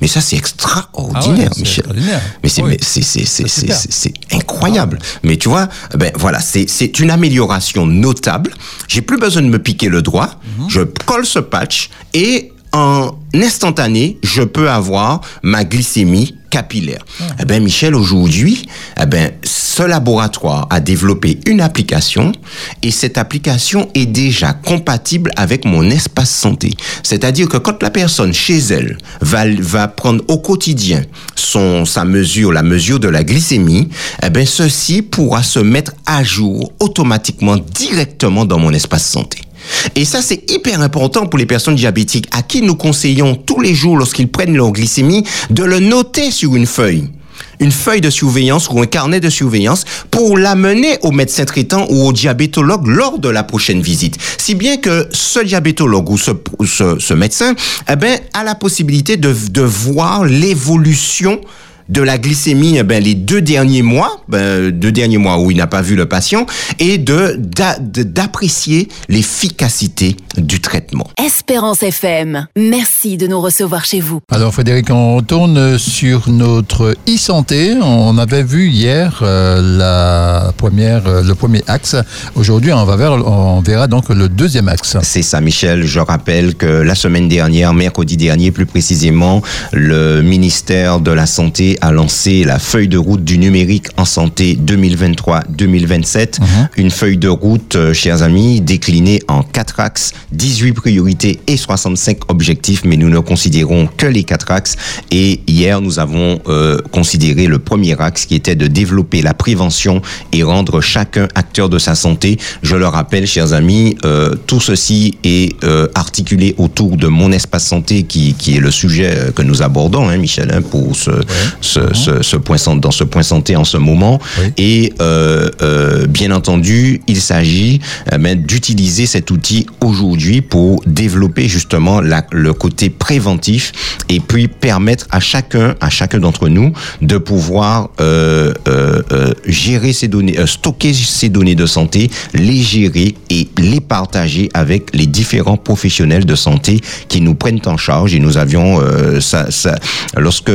Mais ça, c'est extraordinaire, Ah ouais, Michel. extraordinaire. Mais c'est, Oui. mais c'est, c'est, c'est, C'est c'est, super. c'est- c'est incroyable. Mais tu vois, ben voilà, c'est, c'est une amélioration notable. J'ai plus besoin de me piquer le doigt. Mhm. Je colle ce patch et en instantané, je peux avoir ma glycémie capillaire. Eh ben, Michel, aujourd'hui, eh ben, ce laboratoire a développé une application et cette application est déjà compatible avec mon espace santé. C'est-à-dire que quand la personne chez elle va, va prendre au quotidien son, sa mesure, la mesure de la glycémie, eh ben, ceci pourra se mettre à jour automatiquement directement dans mon espace santé. Et ça, c'est hyper important pour les personnes diabétiques à qui nous conseillons tous les jours, lorsqu'ils prennent leur glycémie, de le noter sur une feuille. Une feuille de surveillance ou un carnet de surveillance pour l'amener au médecin traitant ou au diabétologue lors de la prochaine visite. Si bien que ce diabétologue ou ce, ce, ce médecin, eh ben, a la possibilité de, de voir l'évolution de la glycémie ben, les deux derniers mois, ben, deux derniers mois où il n'a pas vu le patient, et de d'a- de- d'apprécier l'efficacité du traitement. Espérance FM, merci de nous recevoir chez vous. Alors Frédéric, on retourne sur notre e-santé. On avait vu hier euh, la première, euh, le premier axe. Aujourd'hui, on, va vers, on verra donc le deuxième axe. C'est ça, Michel. Je rappelle que la semaine dernière, mercredi dernier plus précisément, le ministère de la Santé a lancé la feuille de route du numérique en santé 2023-2027. Une feuille de route, euh, chers amis, déclinée en quatre axes, 18 priorités et 65 objectifs, mais nous ne considérons que les quatre axes. Et hier, nous avons euh, considéré le premier axe qui était de développer la prévention et rendre chacun acteur de sa santé. Je le rappelle, chers amis, euh, tout ceci est euh, articulé autour de mon espace santé qui, qui est le sujet que nous abordons, hein, Michel, hein, pour ce, ce, ce, ce point santé, dans ce point santé en ce moment. Oui. Et euh, euh, bien entendu, il s'agit euh, d'utiliser cet outil aujourd'hui pour développer justement la- le côté préventif et puis permettre à chacun, à chacun d'entre nous, de pouvoir euh, euh, euh, gérer ces données, stocker ces données de santé, les gérer et les partager avec les différents professionnels de santé qui nous prennent en charge. Et nous avions ça, ça, lorsque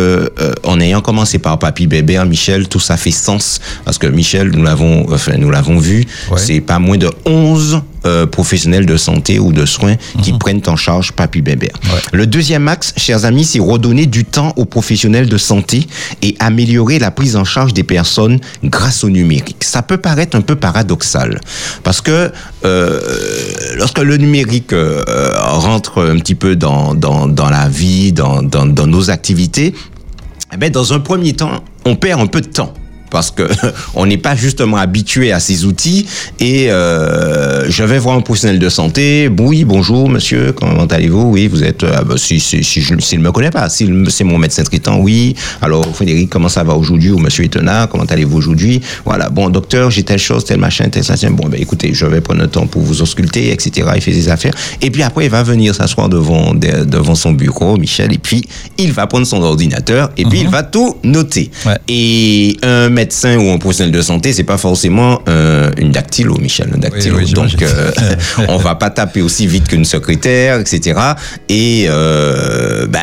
en ayant commencé par Papy Bébé, hein, Michel, tout ça fait sens parce que Michel, nous l'avons, enfin nous l'avons vu, Ouais. c'est pas moins de 11 euh, professionnels de santé ou de soins qui prennent en charge Papy Bébé. Ouais. Le deuxième axe, chers amis, c'est redonner du temps aux professionnels de santé et améliorer la prise en charge des personnes grâce au numérique. Ça peut paraître un peu paradoxal parce que euh, lorsque le numérique euh, rentre un petit peu dans, dans, dans la vie, dans, dans, dans nos activités, eh ben, dans un premier temps, on perd un peu de temps parce que <laughs> on n'est pas justement habitué à ces outils et euh, je vais voir un professionnel de santé. Oui, bonjour monsieur, comment allez-vous? Oui, vous êtes ah, ben, si si si je s'il me connaît pas, s'il c'est mon médecin traitant, oui. Alors Frédéric, comment ça va aujourd'hui? Ou monsieur Etena, comment allez-vous aujourd'hui? Voilà, bon docteur, j'ai telle chose, telle machin, tel ça. Bon ben écoutez, je vais prendre le temps pour vous ausculter, etc. Il fait des affaires et puis après il va venir s'asseoir devant de- devant son bureau, Michel, et puis il va prendre son ordinateur et puis il va tout noter. Ouais. Et un médecin ou un professionnel de santé, c'est pas forcément euh, une dactylo, Michel, un dactylo. Oui, oui, Donc, euh, <laughs> on va pas taper aussi vite qu'une secrétaire, etc. Et euh, ben,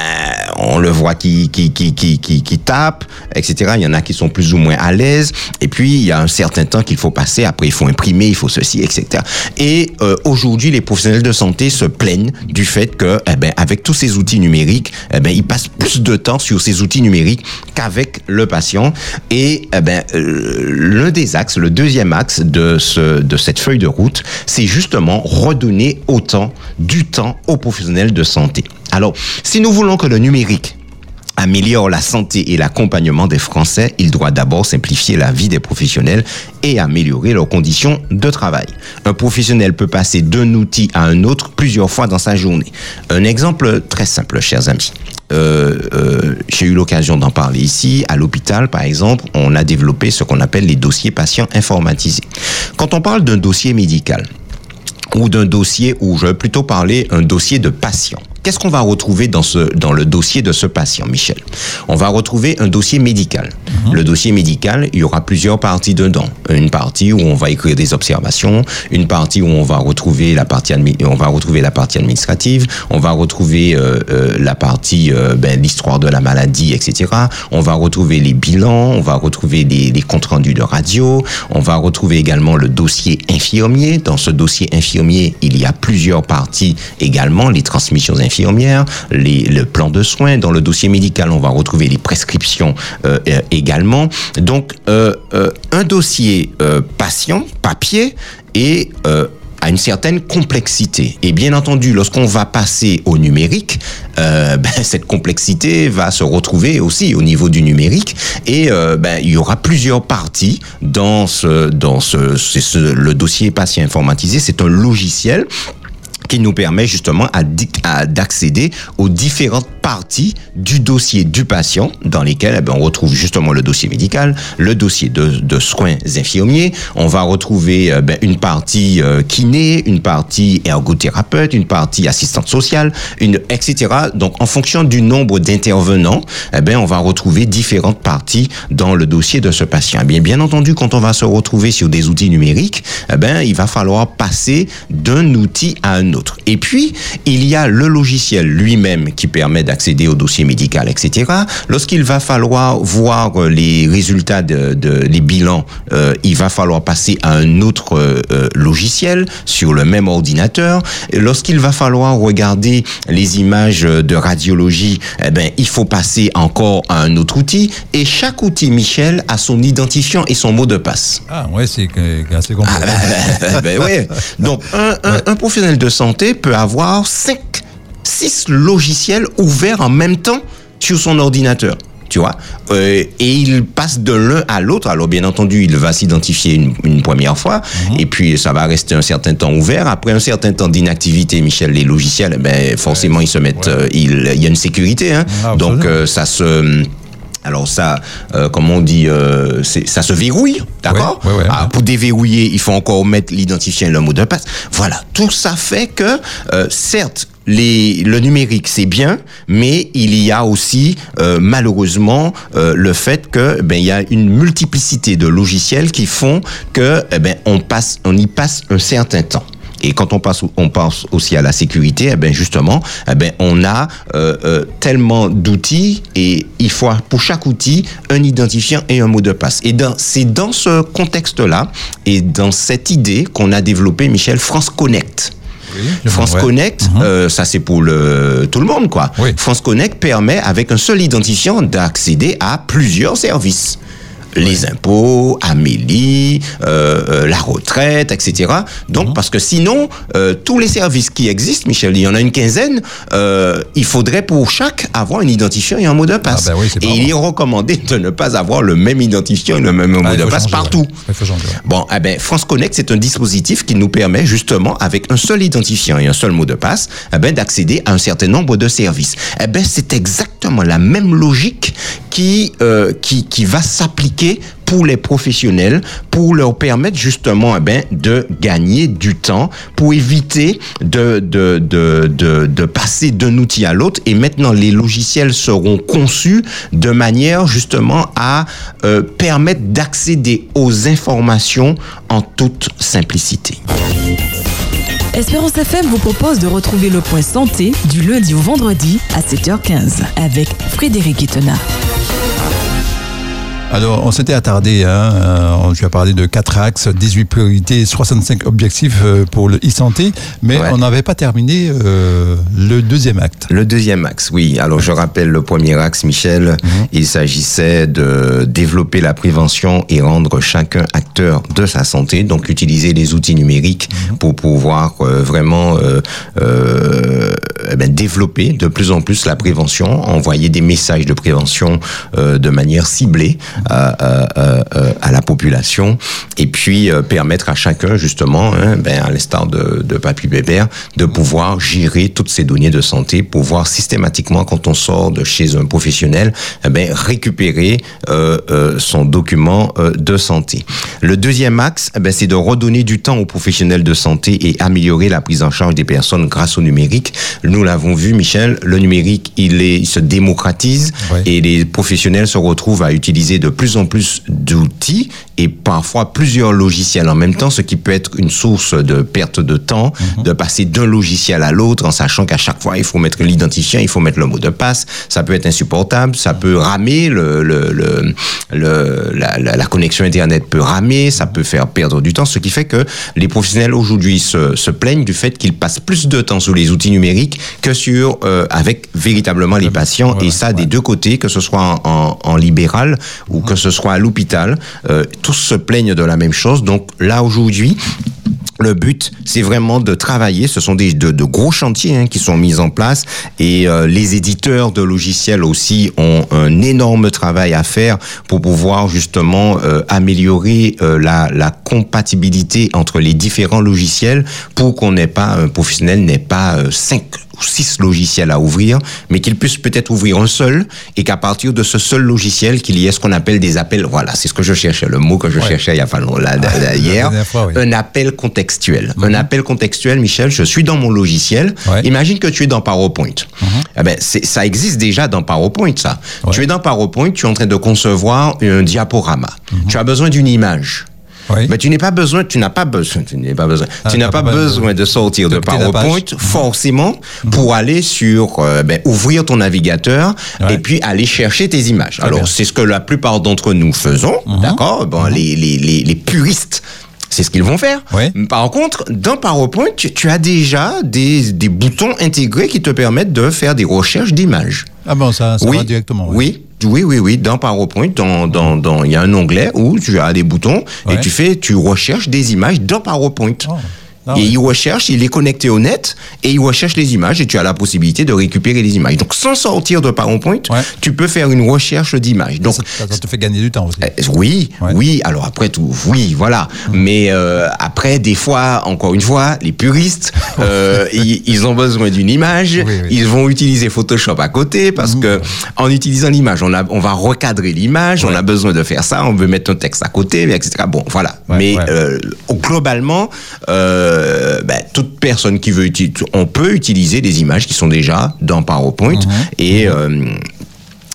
on le voit qui qui qui qui qui, qui tape, etc. Il y en a qui sont plus ou moins à l'aise. Et puis il y a un certain temps qu'il faut passer. Après, il faut imprimer, il faut ceci, etc. Et euh, aujourd'hui, les professionnels de santé se plaignent du fait que, eh ben, avec tous ces outils numériques, eh ben, ils passent plus de temps sur ces outils numériques qu'avec le patient. Et eh ben, euh, l'un des axes, le deuxième axe de, de cette feuille de route, c'est justement redonner autant du temps aux professionnels de santé. Alors, si nous voulons que le numérique améliore la santé et l'accompagnement des Français, il doit d'abord simplifier la vie des professionnels et améliorer leurs conditions de travail. Un professionnel peut passer d'un outil à un autre plusieurs fois dans sa journée. Un exemple très simple, chers amis. Euh, euh, J'ai eu l'occasion d'en parler ici. À l'hôpital, par exemple, on a développé ce qu'on appelle les dossiers patients informatisés. Quand on parle d'un dossier médical, ou d'un dossier, ou je vais plutôt parler un dossier de patient. Qu'est-ce qu'on va retrouver dans ce dans le dossier de ce patient, Michel? On va retrouver un dossier médical. Mhm. Le dossier médical, il y aura plusieurs parties dedans. Une partie où on va écrire des observations, une partie où on va retrouver la partie on va retrouver la partie administrative, on va retrouver euh, euh, la partie euh, ben, l'histoire de la maladie, etc. On va retrouver les bilans, on va retrouver les, les comptes rendus de radio, on va retrouver également le dossier infirmier. Dans ce dossier infirmier, il y a plusieurs parties également, les transmissions infirmières, les, le plan de soins. Dans le dossier médical, on va retrouver les prescriptions euh, euh, également. Donc, euh, un dossier patient, papier, et à une certaine complexité. Et bien entendu, lorsqu'on va passer au numérique, <laughs> ben, cette complexité va se retrouver aussi au niveau du numérique. Et ben, il y aura plusieurs parties dans ce, dans ce- le dossier patient informatisé. C'est un logiciel qui nous permet justement à, d'accéder aux différentes parties du dossier du patient dans lesquelles eh ben, on retrouve justement le dossier médical, le dossier de, de soins infirmiers, on va retrouver ben, une partie euh, kiné, une partie ergothérapeute, une partie assistante sociale, une etc. Donc en fonction du nombre d'intervenants, eh ben, on va retrouver différentes parties dans le dossier de ce patient. Eh bien, bien entendu, quand on va se retrouver sur des outils numériques, eh ben, il va falloir passer d'un outil à un autre. Et puis, il y a le logiciel lui-même qui permet d'accéder au dossier médical, etc. Lorsqu'il va falloir voir euh, les résultats de, de les bilans, euh, il va falloir passer à un autre euh, logiciel sur le même ordinateur. Lorsqu'il va falloir regarder les images de radiologie, eh ben, il faut passer encore à un autre outil. Et chaque outil, Michel, a son identifiant et son mot de passe. Ah, ouais, c'est que- que assez complexe. <laughs> ben ouais. Donc, un, un, un professionnel de santé peut avoir cinq, six logiciels ouverts en même temps sur son ordinateur. Tu vois, Euh, et il passe de l'un à l'autre. Alors bien entendu, il va s'identifier une, une première fois, et puis ça va rester un certain temps ouvert. Après un certain temps d'inactivité, Michel, les logiciels, ben forcément ils se mettent, Ouais. euh, il, il y a une sécurité, hein. Ah, Donc euh, ça se alors ça, euh, comment on dit, euh, ça se verrouille, d'accord Ouais, ouais, ouais, Ah. Pour déverrouiller, il faut encore mettre l'identifiant et le mot de passe. Voilà, tout ça fait que, euh, certes, les, le numérique c'est bien, mais il y a aussi euh, malheureusement euh, le fait que ben il y a une multiplicité de logiciels qui font que eh ben on passe, on y passe un certain temps. Et quand on passe, on pense aussi à la sécurité, eh ben justement, eh ben on a euh, euh, tellement d'outils et il faut pour chaque outil un identifiant et un mot de passe. Et c'est dans ce contexte-là et dans cette idée qu'on a développé Michel France Connect. Oui, France ouais. Connect, Mhm. euh, ça c'est pour le tout le monde quoi. Oui. France Connect permet avec un seul identifiant d'accéder à plusieurs services. Les impôts, Amélie, euh, euh, la retraite, etc. Donc Mhm. parce que sinon, euh, tous les services qui existent, Michel, il y en a une quinzaine, euh, il faudrait pour chaque avoir un identifiant et un mot de passe. Ah ben oui, et il est recommandé de ne pas avoir le même identifiant et le même Ah, mot il de passe changer, partout. ouais. Il faut changer, ouais. Bon, eh ben, France Connect, c'est un dispositif qui nous permet justement, avec un seul identifiant et un seul mot de passe, eh ben, d'accéder à un certain nombre de services. Eh ben, c'est exactement la même logique qui, euh, qui, qui va s'appliquer pour les professionnels, pour leur permettre justement eh ben, de gagner du temps, pour éviter de, de, de, de, passer d'un outil à l'autre. Et maintenant, les logiciels seront conçus de manière justement à euh, permettre d'accéder aux informations en toute simplicité. Espérance FM vous propose de retrouver le point santé du lundi au vendredi à 7h15 avec Frédéric Itena. Alors, on s'était attardé, hein, euh, on- tu as parlé de 4 axes, 18 priorités, 65 objectifs euh, pour le e-santé, mais Ouais. on n'avait pas terminé euh, le deuxième acte. Le deuxième axe, oui. Alors je rappelle le premier axe, Michel. Il s'agissait de développer la prévention et rendre chacun acteur de sa santé. Donc utiliser les outils numériques pour pouvoir euh, vraiment euh, eh ben, développer de plus en plus la prévention, envoyer des messages de prévention euh, de manière ciblée à la population et puis permettre à chacun justement, hein, ben, à l'instar de, de Papy Bébert, de pouvoir gérer toutes ces données de santé, pouvoir systématiquement quand on sort de chez un professionnel, eh ben, récupérer son document de santé. Le deuxième axe, eh ben, c'est de redonner du temps aux professionnels de santé et améliorer la prise en charge des personnes grâce au numérique. Nous l'avons vu, Michel, le numérique, il, est, il se démocratise et les professionnels se retrouvent à utiliser de plus en plus d'outils et parfois plusieurs logiciels en même temps, ce qui peut être une source de perte de temps, mhm. de passer d'un logiciel à l'autre en sachant qu'à chaque fois, il faut mettre l'identifiant, il faut mettre le mot de passe. Ça peut être insupportable, ça peut ramer, le, le, le, la, la, connexion Internet peut ramer, ça peut faire perdre du temps, ce qui fait que les professionnels aujourd'hui se, se plaignent du fait qu'ils passent plus de temps sur les outils numériques que sur euh, avec véritablement les patients et ça des deux côtés, que ce soit en, en, libéral ou que ce soit à l'hôpital, euh, se plaignent de la même chose. Donc là aujourd'hui, le but, c'est vraiment de travailler. Ce sont des de, de gros chantiers hein, qui sont mis en place et euh, les éditeurs de logiciels aussi ont un énorme travail à faire pour pouvoir justement euh, améliorer euh, la, la, compatibilité entre les différents logiciels pour qu'on n'ait pas un professionnel n'ait pas cinq six logiciels à ouvrir, mais qu'il puisse peut-être ouvrir un seul et qu'à partir de ce seul logiciel, qu'il y ait ce qu'on appelle des appels. Voilà, c'est ce que je cherchais, le mot que je cherchais il y a pas longtemps, hier. Un appel contextuel. Un mhm. appel contextuel, Michel, je suis dans mon logiciel. Imagine que tu es dans PowerPoint. Eh ben, ça existe déjà dans PowerPoint, ça. Tu es dans PowerPoint, tu es en train de concevoir un diaporama. Mhm. Tu as besoin d'une image. Mais tu n'es pas besoin, tu n'as pas besoin, tu n'es pas besoin, ah, tu n'as pas, besoin de sortir de, PowerPoint mhm. forcément pour aller sur, euh, ben, ouvrir ton navigateur et puis aller chercher tes images. Alors c'est ce que la plupart d'entre nous faisons, mhm. d'accord? Bon, les, les, les, les puristes c'est ce qu'ils vont faire. Par contre, dans PowerPoint, tu, as déjà des, des, boutons intégrés qui te permettent de faire des recherches d'images. Ah bon, ça, ça va directement. Oui. Oui, oui, oui. Dans PowerPoint, dans, dans, dans, il y a un onglet où tu as des boutons et tu fais, tu recherches des images dans PowerPoint. Oh. Ah et il recherche, il est connecté au net et il recherche les images et tu as la possibilité de récupérer les images. Donc sans sortir de PowerPoint, tu peux faire une recherche d'images. Donc ça, te fait gagner du temps aussi. Euh, oui, oui. Alors après tout, oui, voilà. Hum. Mais euh, après, des fois, encore une fois, les puristes, euh, ils, ont besoin d'une image. Ils vont utiliser Photoshop à côté parce hum. que en utilisant l'image, on, a, on va recadrer l'image. On a besoin de faire ça. On veut mettre un texte à côté, etc. Bon, voilà. Mais euh, globalement. Euh, euh, ben, toute personne qui veut utiliser, on peut utiliser des images qui sont déjà dans PowerPoint mhm. et. Euh,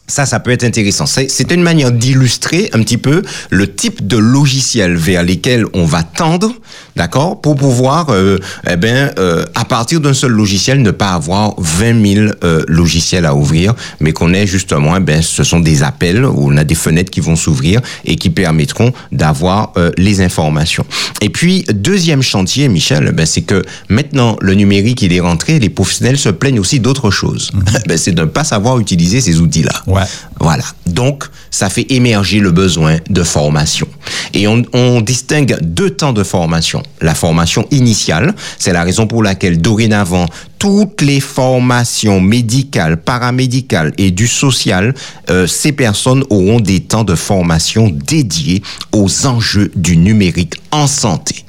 ça, ça peut être intéressant. C'est une manière d'illustrer un petit peu le type de logiciel vers lesquels on va tendre, d'accord, pour pouvoir, euh, eh ben, euh, à partir d'un seul logiciel, ne pas avoir 20 000 euh, logiciels à ouvrir, mais qu'on ait justement, eh ben, ce sont des appels où on a des fenêtres qui vont s'ouvrir et qui permettront d'avoir euh, les informations. Et puis, deuxième chantier, Michel, ben, c'est que maintenant, le numérique, il est rentré, les professionnels se plaignent aussi d'autre chose. Mhm. <laughs> ben, c'est de ne pas savoir utiliser ces outils-là. Voilà. Donc, ça fait émerger le besoin de formation. Et on, on, distingue deux temps de formation. La formation initiale, c'est la raison pour laquelle dorénavant, toutes les formations médicales, paramédicales et du social, euh, ces personnes auront des temps de formation dédiés aux enjeux du numérique en santé.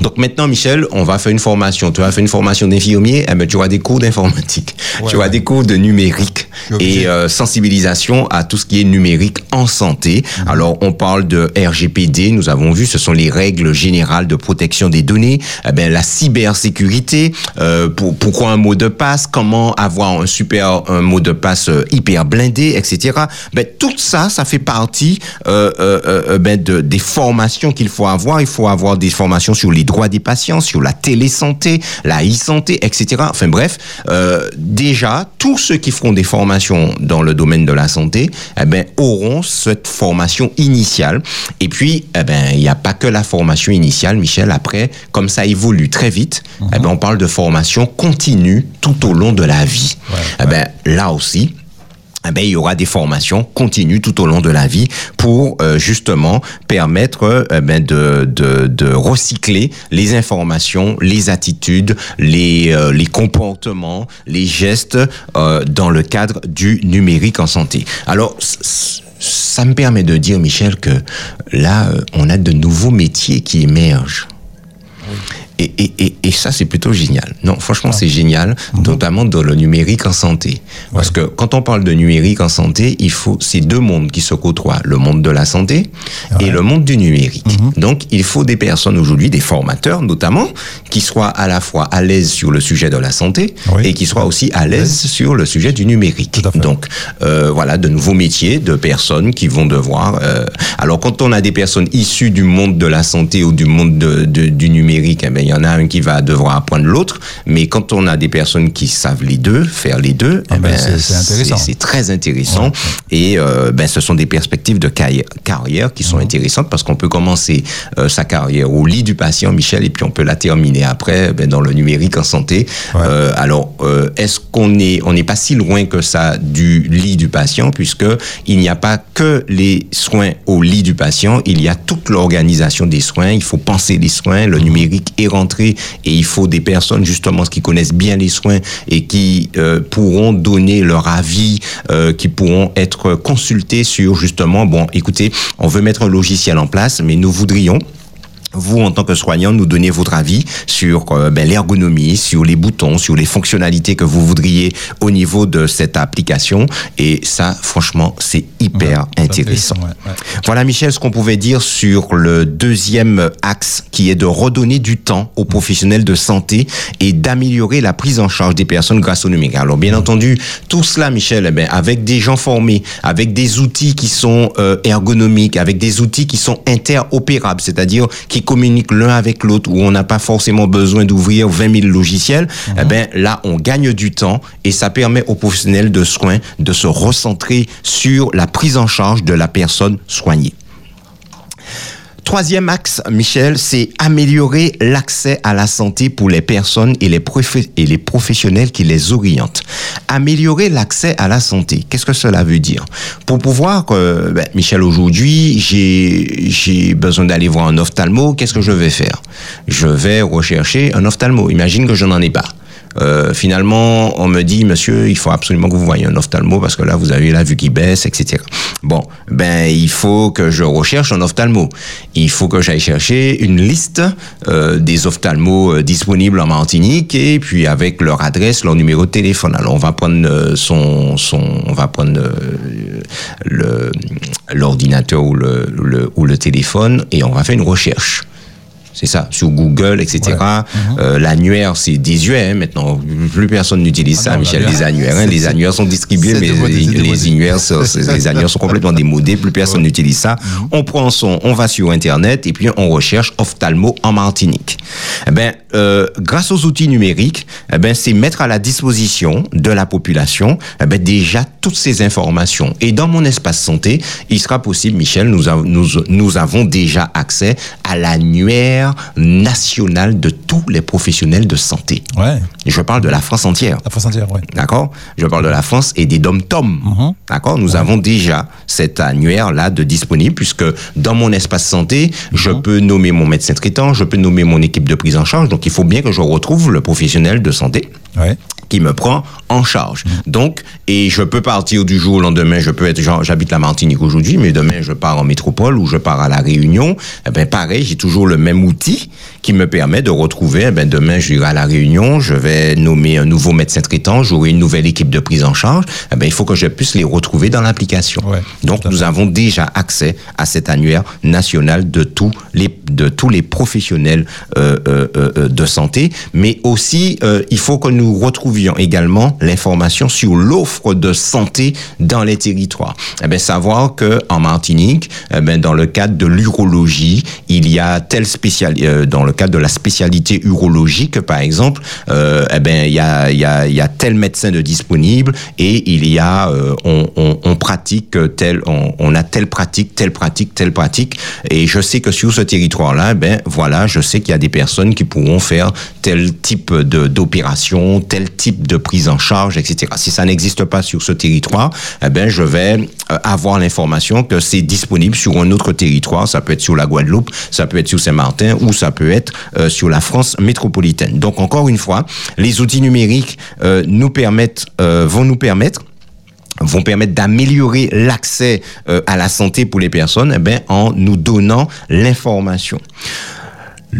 Donc maintenant, Michel, on va faire une formation. Tu vas faire une formation d'infirmier, eh ben, tu auras des cours d'informatique, tu auras des cours de numérique et euh, sensibilisation à tout ce qui est numérique en santé. Mhm. Alors, on parle de RGPD, nous avons vu, ce sont les règles générales de protection des données, eh ben, la cybersécurité, euh, pour, pourquoi un mot de passe, comment avoir un super un mot de passe euh, hyper blindé, etc. Ben, tout ça, ça fait partie euh, euh, euh ben, de, des formations qu'il faut avoir. Il faut avoir des formations sur les droits des patients, sur la télésanté, la e-santé, etc. Enfin bref, euh, déjà, tous ceux qui feront des formations dans le domaine de la santé, eh ben, auront cette formation initiale. Et puis, eh ben, il n'y a pas que la formation initiale, Michel. Après, comme ça évolue très vite, eh ben, on parle de formation continue tout au long de la vie. eh ben, là aussi, eh ben, il y aura des formations continues tout au long de la vie pour euh, justement permettre eh ben, de, de, de, recycler les informations, les attitudes, les, euh, les comportements, les gestes euh, dans le cadre du numérique en santé. Alors, ça me permet de dire, Michel, que là, euh, on a de nouveaux métiers qui émergent. Et, et, et, et, ça, c'est plutôt génial. Non, franchement, c'est génial, Mhm. notamment dans le numérique en santé. Parce que quand on parle de numérique en santé, il faut ces deux mondes qui se côtoient, le monde de la santé et le monde du numérique. Mhm. Donc, il faut des personnes aujourd'hui, des formateurs notamment, qui soient à la fois à l'aise sur le sujet de la santé Oui. et qui soient aussi à l'aise sur le sujet du numérique. Donc, euh, voilà, de nouveaux métiers, de personnes qui vont devoir. euh, alors, quand on a des personnes issues du monde de la santé ou du monde de, de- du numérique, eh ben, il y en a un qui va devoir apprendre l'autre. Mais quand on a des personnes qui savent les deux, faire les deux, Ah eh ben, ben, c'est- intéressant. Très intéressant. Et euh, ben, ce sont des perspectives de carrière, qui Mhm. sont intéressantes parce qu'on peut commencer euh, sa carrière au lit du patient, Michel, et puis on peut la terminer après ben, dans le numérique en santé. Ouais. Euh, alors, est-ce qu'on est, on n'est pas si loin que ça du lit du patient, puisque il n'y a pas que les soins au lit du patient, il y a toute l'organisation des soins. Il faut penser les soins, le numérique est et il faut des personnes justement qui connaissent bien les soins et qui euh, pourront donner leur avis, euh, qui pourront être consultés sur justement, bon, écoutez, on veut mettre un logiciel en place, mais nous voudrions vous, en tant que soignant, nous donner votre avis sur euh, ben, l'ergonomie, sur les boutons, sur les fonctionnalités que vous voudriez au niveau de cette application. Et ça, franchement, c'est hyper Ouais, intéressant. ouais, ouais. Voilà, Michel, ce qu'on pouvait dire sur le deuxième axe, qui est de redonner du temps aux professionnels de santé et d'améliorer la prise en charge des personnes grâce au numérique. Alors, bien entendu, tout cela, Michel, eh ben, avec des gens formés, avec des outils qui sont euh, ergonomiques, avec des outils qui sont interopérables, c'est-à-dire qui communiquent l'un avec l'autre, où on n'a pas forcément besoin d'ouvrir 20 000 logiciels, eh ben, là, on gagne du temps et ça permet aux professionnels de soins de se recentrer sur la prise en charge de la personne soignée. Troisième axe, Michel, c'est améliorer l'accès à la santé pour les personnes et les, professionnels qui les orientent. Améliorer l'accès à la santé, qu'est-ce que cela veut dire? Pour pouvoir, euh, ben, Michel, aujourd'hui, j'ai besoin d'aller voir un ophtalmo, qu'est-ce que je vais faire? Je vais rechercher un ophtalmo. Imagine que je n'en ai pas. Euh, finalement, on me dit, monsieur, il faut absolument que vous voyez un ophtalmo parce que là, vous avez la vue qui baisse, etc. Bon, ben, il faut que je recherche un ophtalmo. Il faut que j'aille chercher une liste euh, des ophtalmos euh, disponibles en Martinique et puis avec leur adresse, leur numéro de téléphone. Alors, on va prendre euh, son, son, on va prendre l'ordinateur ou le, le ou le téléphone et on va faire une recherche. C'est ça, sur Google, etc. Euh, L'annuaire, c'est désuet. Hein, maintenant, plus personne n'utilise Ah ça, non, Michel, les annuaires. Hein, les annuaires sont distribués, mais démodé, les, annuaires, sont- les annuaires sont complètement <laughs> démodés. Plus personne n'utilise ça. On prend son, on va sur Internet et puis on recherche ophtalmo en Martinique. Eh ben, euh, grâce aux outils numériques, eh ben, c'est mettre à la disposition de la population, eh ben, déjà toutes ces informations. Et dans mon espace santé, il sera possible, Michel, nous, nous, nous avons déjà accès à l'annuaire national de tous les professionnels de santé. Ouais, Je parle de la France entière. la France entière, ouais. D'accord? Je parle de la France et des dom-tom. Mhm. D'accord? Nous avons déjà cet annuaire-là de disponible puisque dans mon espace santé, je Mhm. peux nommer mon médecin traitant, je peux nommer mon équipe de prise en charge. Donc, il faut bien que je retrouve le professionnel de santé Ouais. qui me prend en charge. Mhm. Donc, et je peux partir du jour au lendemain, je peux être, j'habite la Martinique aujourd'hui, mais demain, je pars en métropole ou je pars à la Réunion. Eh ben, pareil, j'ai toujours le même outil qui me permet de retrouver, eh ben, demain, je irai à la Réunion, je vais nommer un nouveau médecin traitant, j'aurai une nouvelle équipe de prise en charge. Eh ben, il faut que je puisse les retrouver dans l'application. Ouais, Donc, nous avons déjà accès à cet annuaire national de tous les, de tous les professionnels euh, euh, euh, de santé, mais aussi, euh, il faut que nous retrouvions également l'information sur l'offre de santé dans les territoires. Eh ben, savoir que en Martinique, eh ben, dans le cadre de l'urologie, il y a telle spécial, euh, dans le cadre de la spécialité urologique, par exemple, euh, eh ben, il y a, y a, y a tel médecin de disponible et il y a, euh, on, on, on pratique tel, on, on a telle pratique, telle pratique, telle pratique. Et je sais que sur ce territoire-là, ben voilà, je sais qu'il y a des personnes qui pourront faire tel type de d'opération, tel type de prise en charge, etc. Si ça n'existe pas sur ce territoire, eh ben je vais euh, avoir l'information que c'est disponible sur un autre territoire. Ça peut être sur la Guadeloupe, ça peut être sur Saint-Martin ou ça peut être euh, sur la France métropolitaine. Donc encore une fois, les outils numériques euh, nous permettent, euh, vont nous permettre vont permettre d'améliorer l'accès à la santé pour les personnes eh ben, en nous donnant l'information.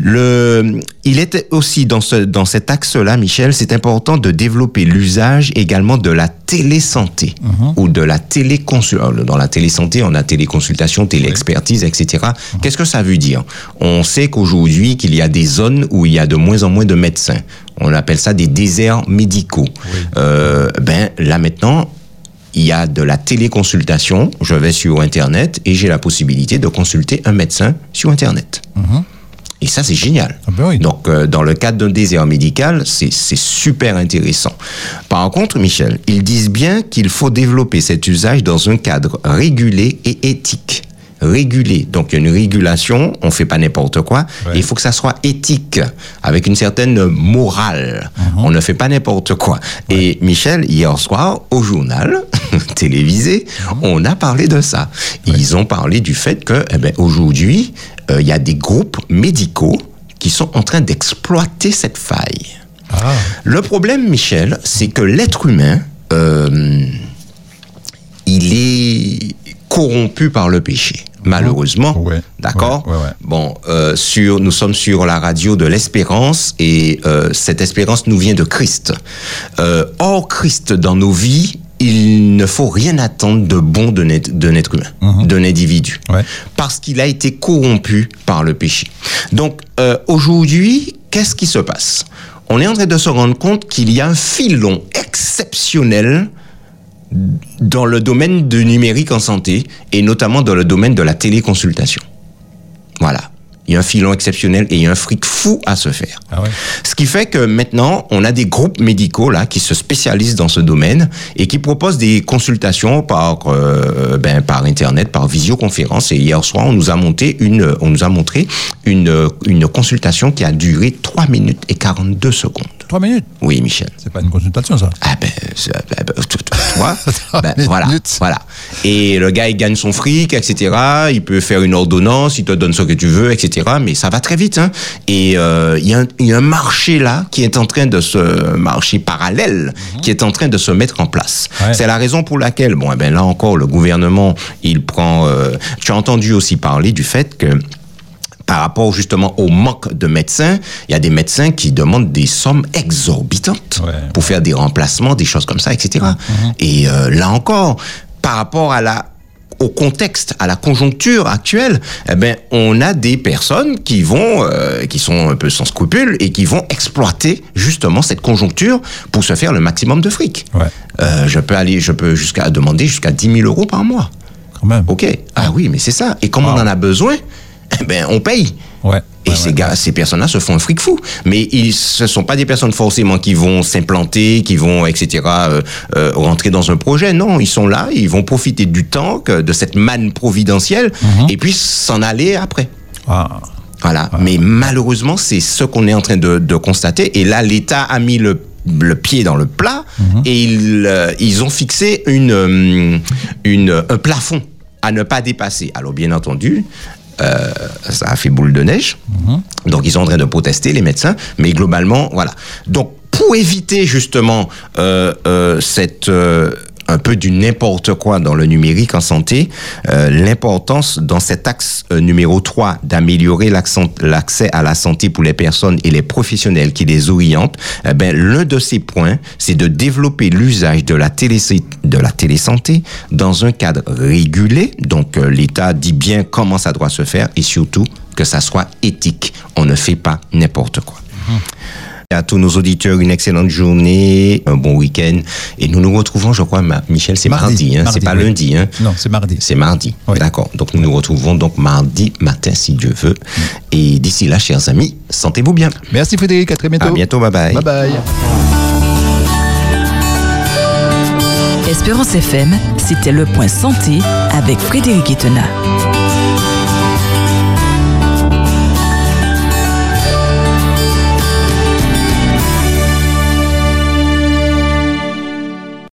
Le, il était aussi dans ce dans cet axe-là, Michel, c'est important de développer l'usage également de la télésanté ou de la téléconsultation. Dans la télésanté, on a téléconsultation, téléexpertise, etc. Qu'est-ce que ça veut dire? On sait qu'aujourd'hui qu'il y a des zones où il y a de moins en moins de médecins. On appelle ça des déserts médicaux. Euh, ben là maintenant, il y a de la téléconsultation. Je vais sur Internet et j'ai la possibilité de consulter un médecin sur Internet. Et ça, c'est génial. Ah ben oui. Donc, euh, dans le cadre d'un désert médical, c'est super intéressant. Par contre, Michel, ils disent bien qu'il faut développer cet usage dans un cadre régulé et éthique. Régulé. Donc, il y a une régulation, on fait pas n'importe quoi. Ouais. Et il faut que ça soit éthique, avec une certaine morale. On ne fait pas n'importe quoi. Et Michel, hier soir, au journal <laughs> télévisé, on a parlé de ça. Ils ont parlé du fait que, eh ben, aujourd'hui, euh, il y a des groupes médicaux qui sont en train d'exploiter cette faille. Ah, Le problème, Michel, c'est que l'être humain, euh, il est corrompu par le péché, malheureusement. Ouais, D'accord ouais, ouais, ouais. Bon, euh, sur, nous sommes sur la radio de l'espérance et euh, cette espérance nous vient de Christ. Euh, hors Christ dans nos vies, il ne faut rien attendre de bon d'un être, humain, d'un individu Ouais. parce qu'il a été corrompu par le péché. Donc euh, aujourd'hui, qu'est-ce qui se passe? On est en train de se rendre compte qu'il y a un filon exceptionnel dans le domaine du numérique en santé et notamment dans le domaine de la téléconsultation. Voilà. Il y a un filon exceptionnel et il y a un fric fou à se faire. ah ouais. Ce qui fait que maintenant, on a des groupes médicaux là qui se spécialisent dans ce domaine et qui proposent des consultations par euh, ben, par internet, par visioconférence. Et hier soir, on nous a monté une, on nous a montré une une consultation qui a duré 3 minutes et 42 secondes. Trois minutes. Oui, Michel. C'est pas une consultation, ça. Ah ben, c'est- ben, vois, <laughs> Trois ben, voilà, voilà. Et le gars, il gagne son fric, etc. Il peut faire une ordonnance, il te donne ce que tu veux, etc. Mais ça va très vite. Hein. Et euh, il y, a un- il y a un marché là qui est en train de se marché parallèle qui est en train de se mettre en place. Ouais. C'est la raison pour laquelle, bon, eh ben là encore, le gouvernement, il prend. euh, tu as entendu aussi parler du fait que par rapport justement au manque de médecins, il y a des médecins qui demandent des sommes exorbitantes Ouais. pour faire des remplacements, des choses comme ça, etc. Et euh, là encore, par rapport à la au contexte, à la conjoncture actuelle, eh ben, on a des personnes qui vont, euh, qui sont un peu sans scrupules et qui vont exploiter justement cette conjoncture pour se faire le maximum de fric. Ouais. Euh, je peux aller, je peux jusqu'à demander jusqu'à 10 000 euros par mois. Quand même. Ok. Ah oui, mais c'est ça. Et comme on en a besoin, ben, on paye. Ouais. Et Ouais, ces ouais. gars, ces personnes-là se font un fric fou. Mais ils, ce sont pas des personnes forcément qui vont s'implanter, qui vont, etc., euh, euh, rentrer dans un projet. Non, ils sont là, ils vont profiter du temps, que- de cette manne providentielle, Mhm. et puis s'en aller après. Ah. Voilà. Mais malheureusement, c'est ce qu'on est en train de, de constater. Et là, l'État a mis le le pied dans le plat et ils, euh, ils ont fixé une, une, un plafond à ne pas dépasser. Alors, bien entendu, euh, ça a fait boule de neige. Donc, ils sont en train de protester, les médecins. Mais globalement, voilà. Donc, pour éviter justement euh, euh, cette... un peu du n'importe quoi dans le numérique en santé, euh, l'importance dans cet axe euh, numéro 3 d'améliorer l'accès à la santé pour les personnes et les professionnels qui les orientent, eh ben, l'un de ces points, c'est de développer l'usage de la télé de la télésanté dans un cadre régulé, donc euh, l'État dit bien comment ça doit se faire et surtout que ça soit éthique. On ne fait pas n'importe quoi. À tous nos auditeurs, une excellente journée, un bon week-end. Et nous nous retrouvons, je crois, ma- Michel, c'est mardi, Mardi, hein, mardi, c'est pas oui. lundi. Hein. Non, c'est mardi. C'est mardi. Oui. D'accord. Donc nous nous retrouvons donc mardi matin, si Dieu veut. Et d'ici là, chers amis, sentez-vous bien. Merci Frédéric, à très bientôt. À bientôt, bye bye. Bye bye. Espérance FM, c'était le point santé avec Frédéric Etena.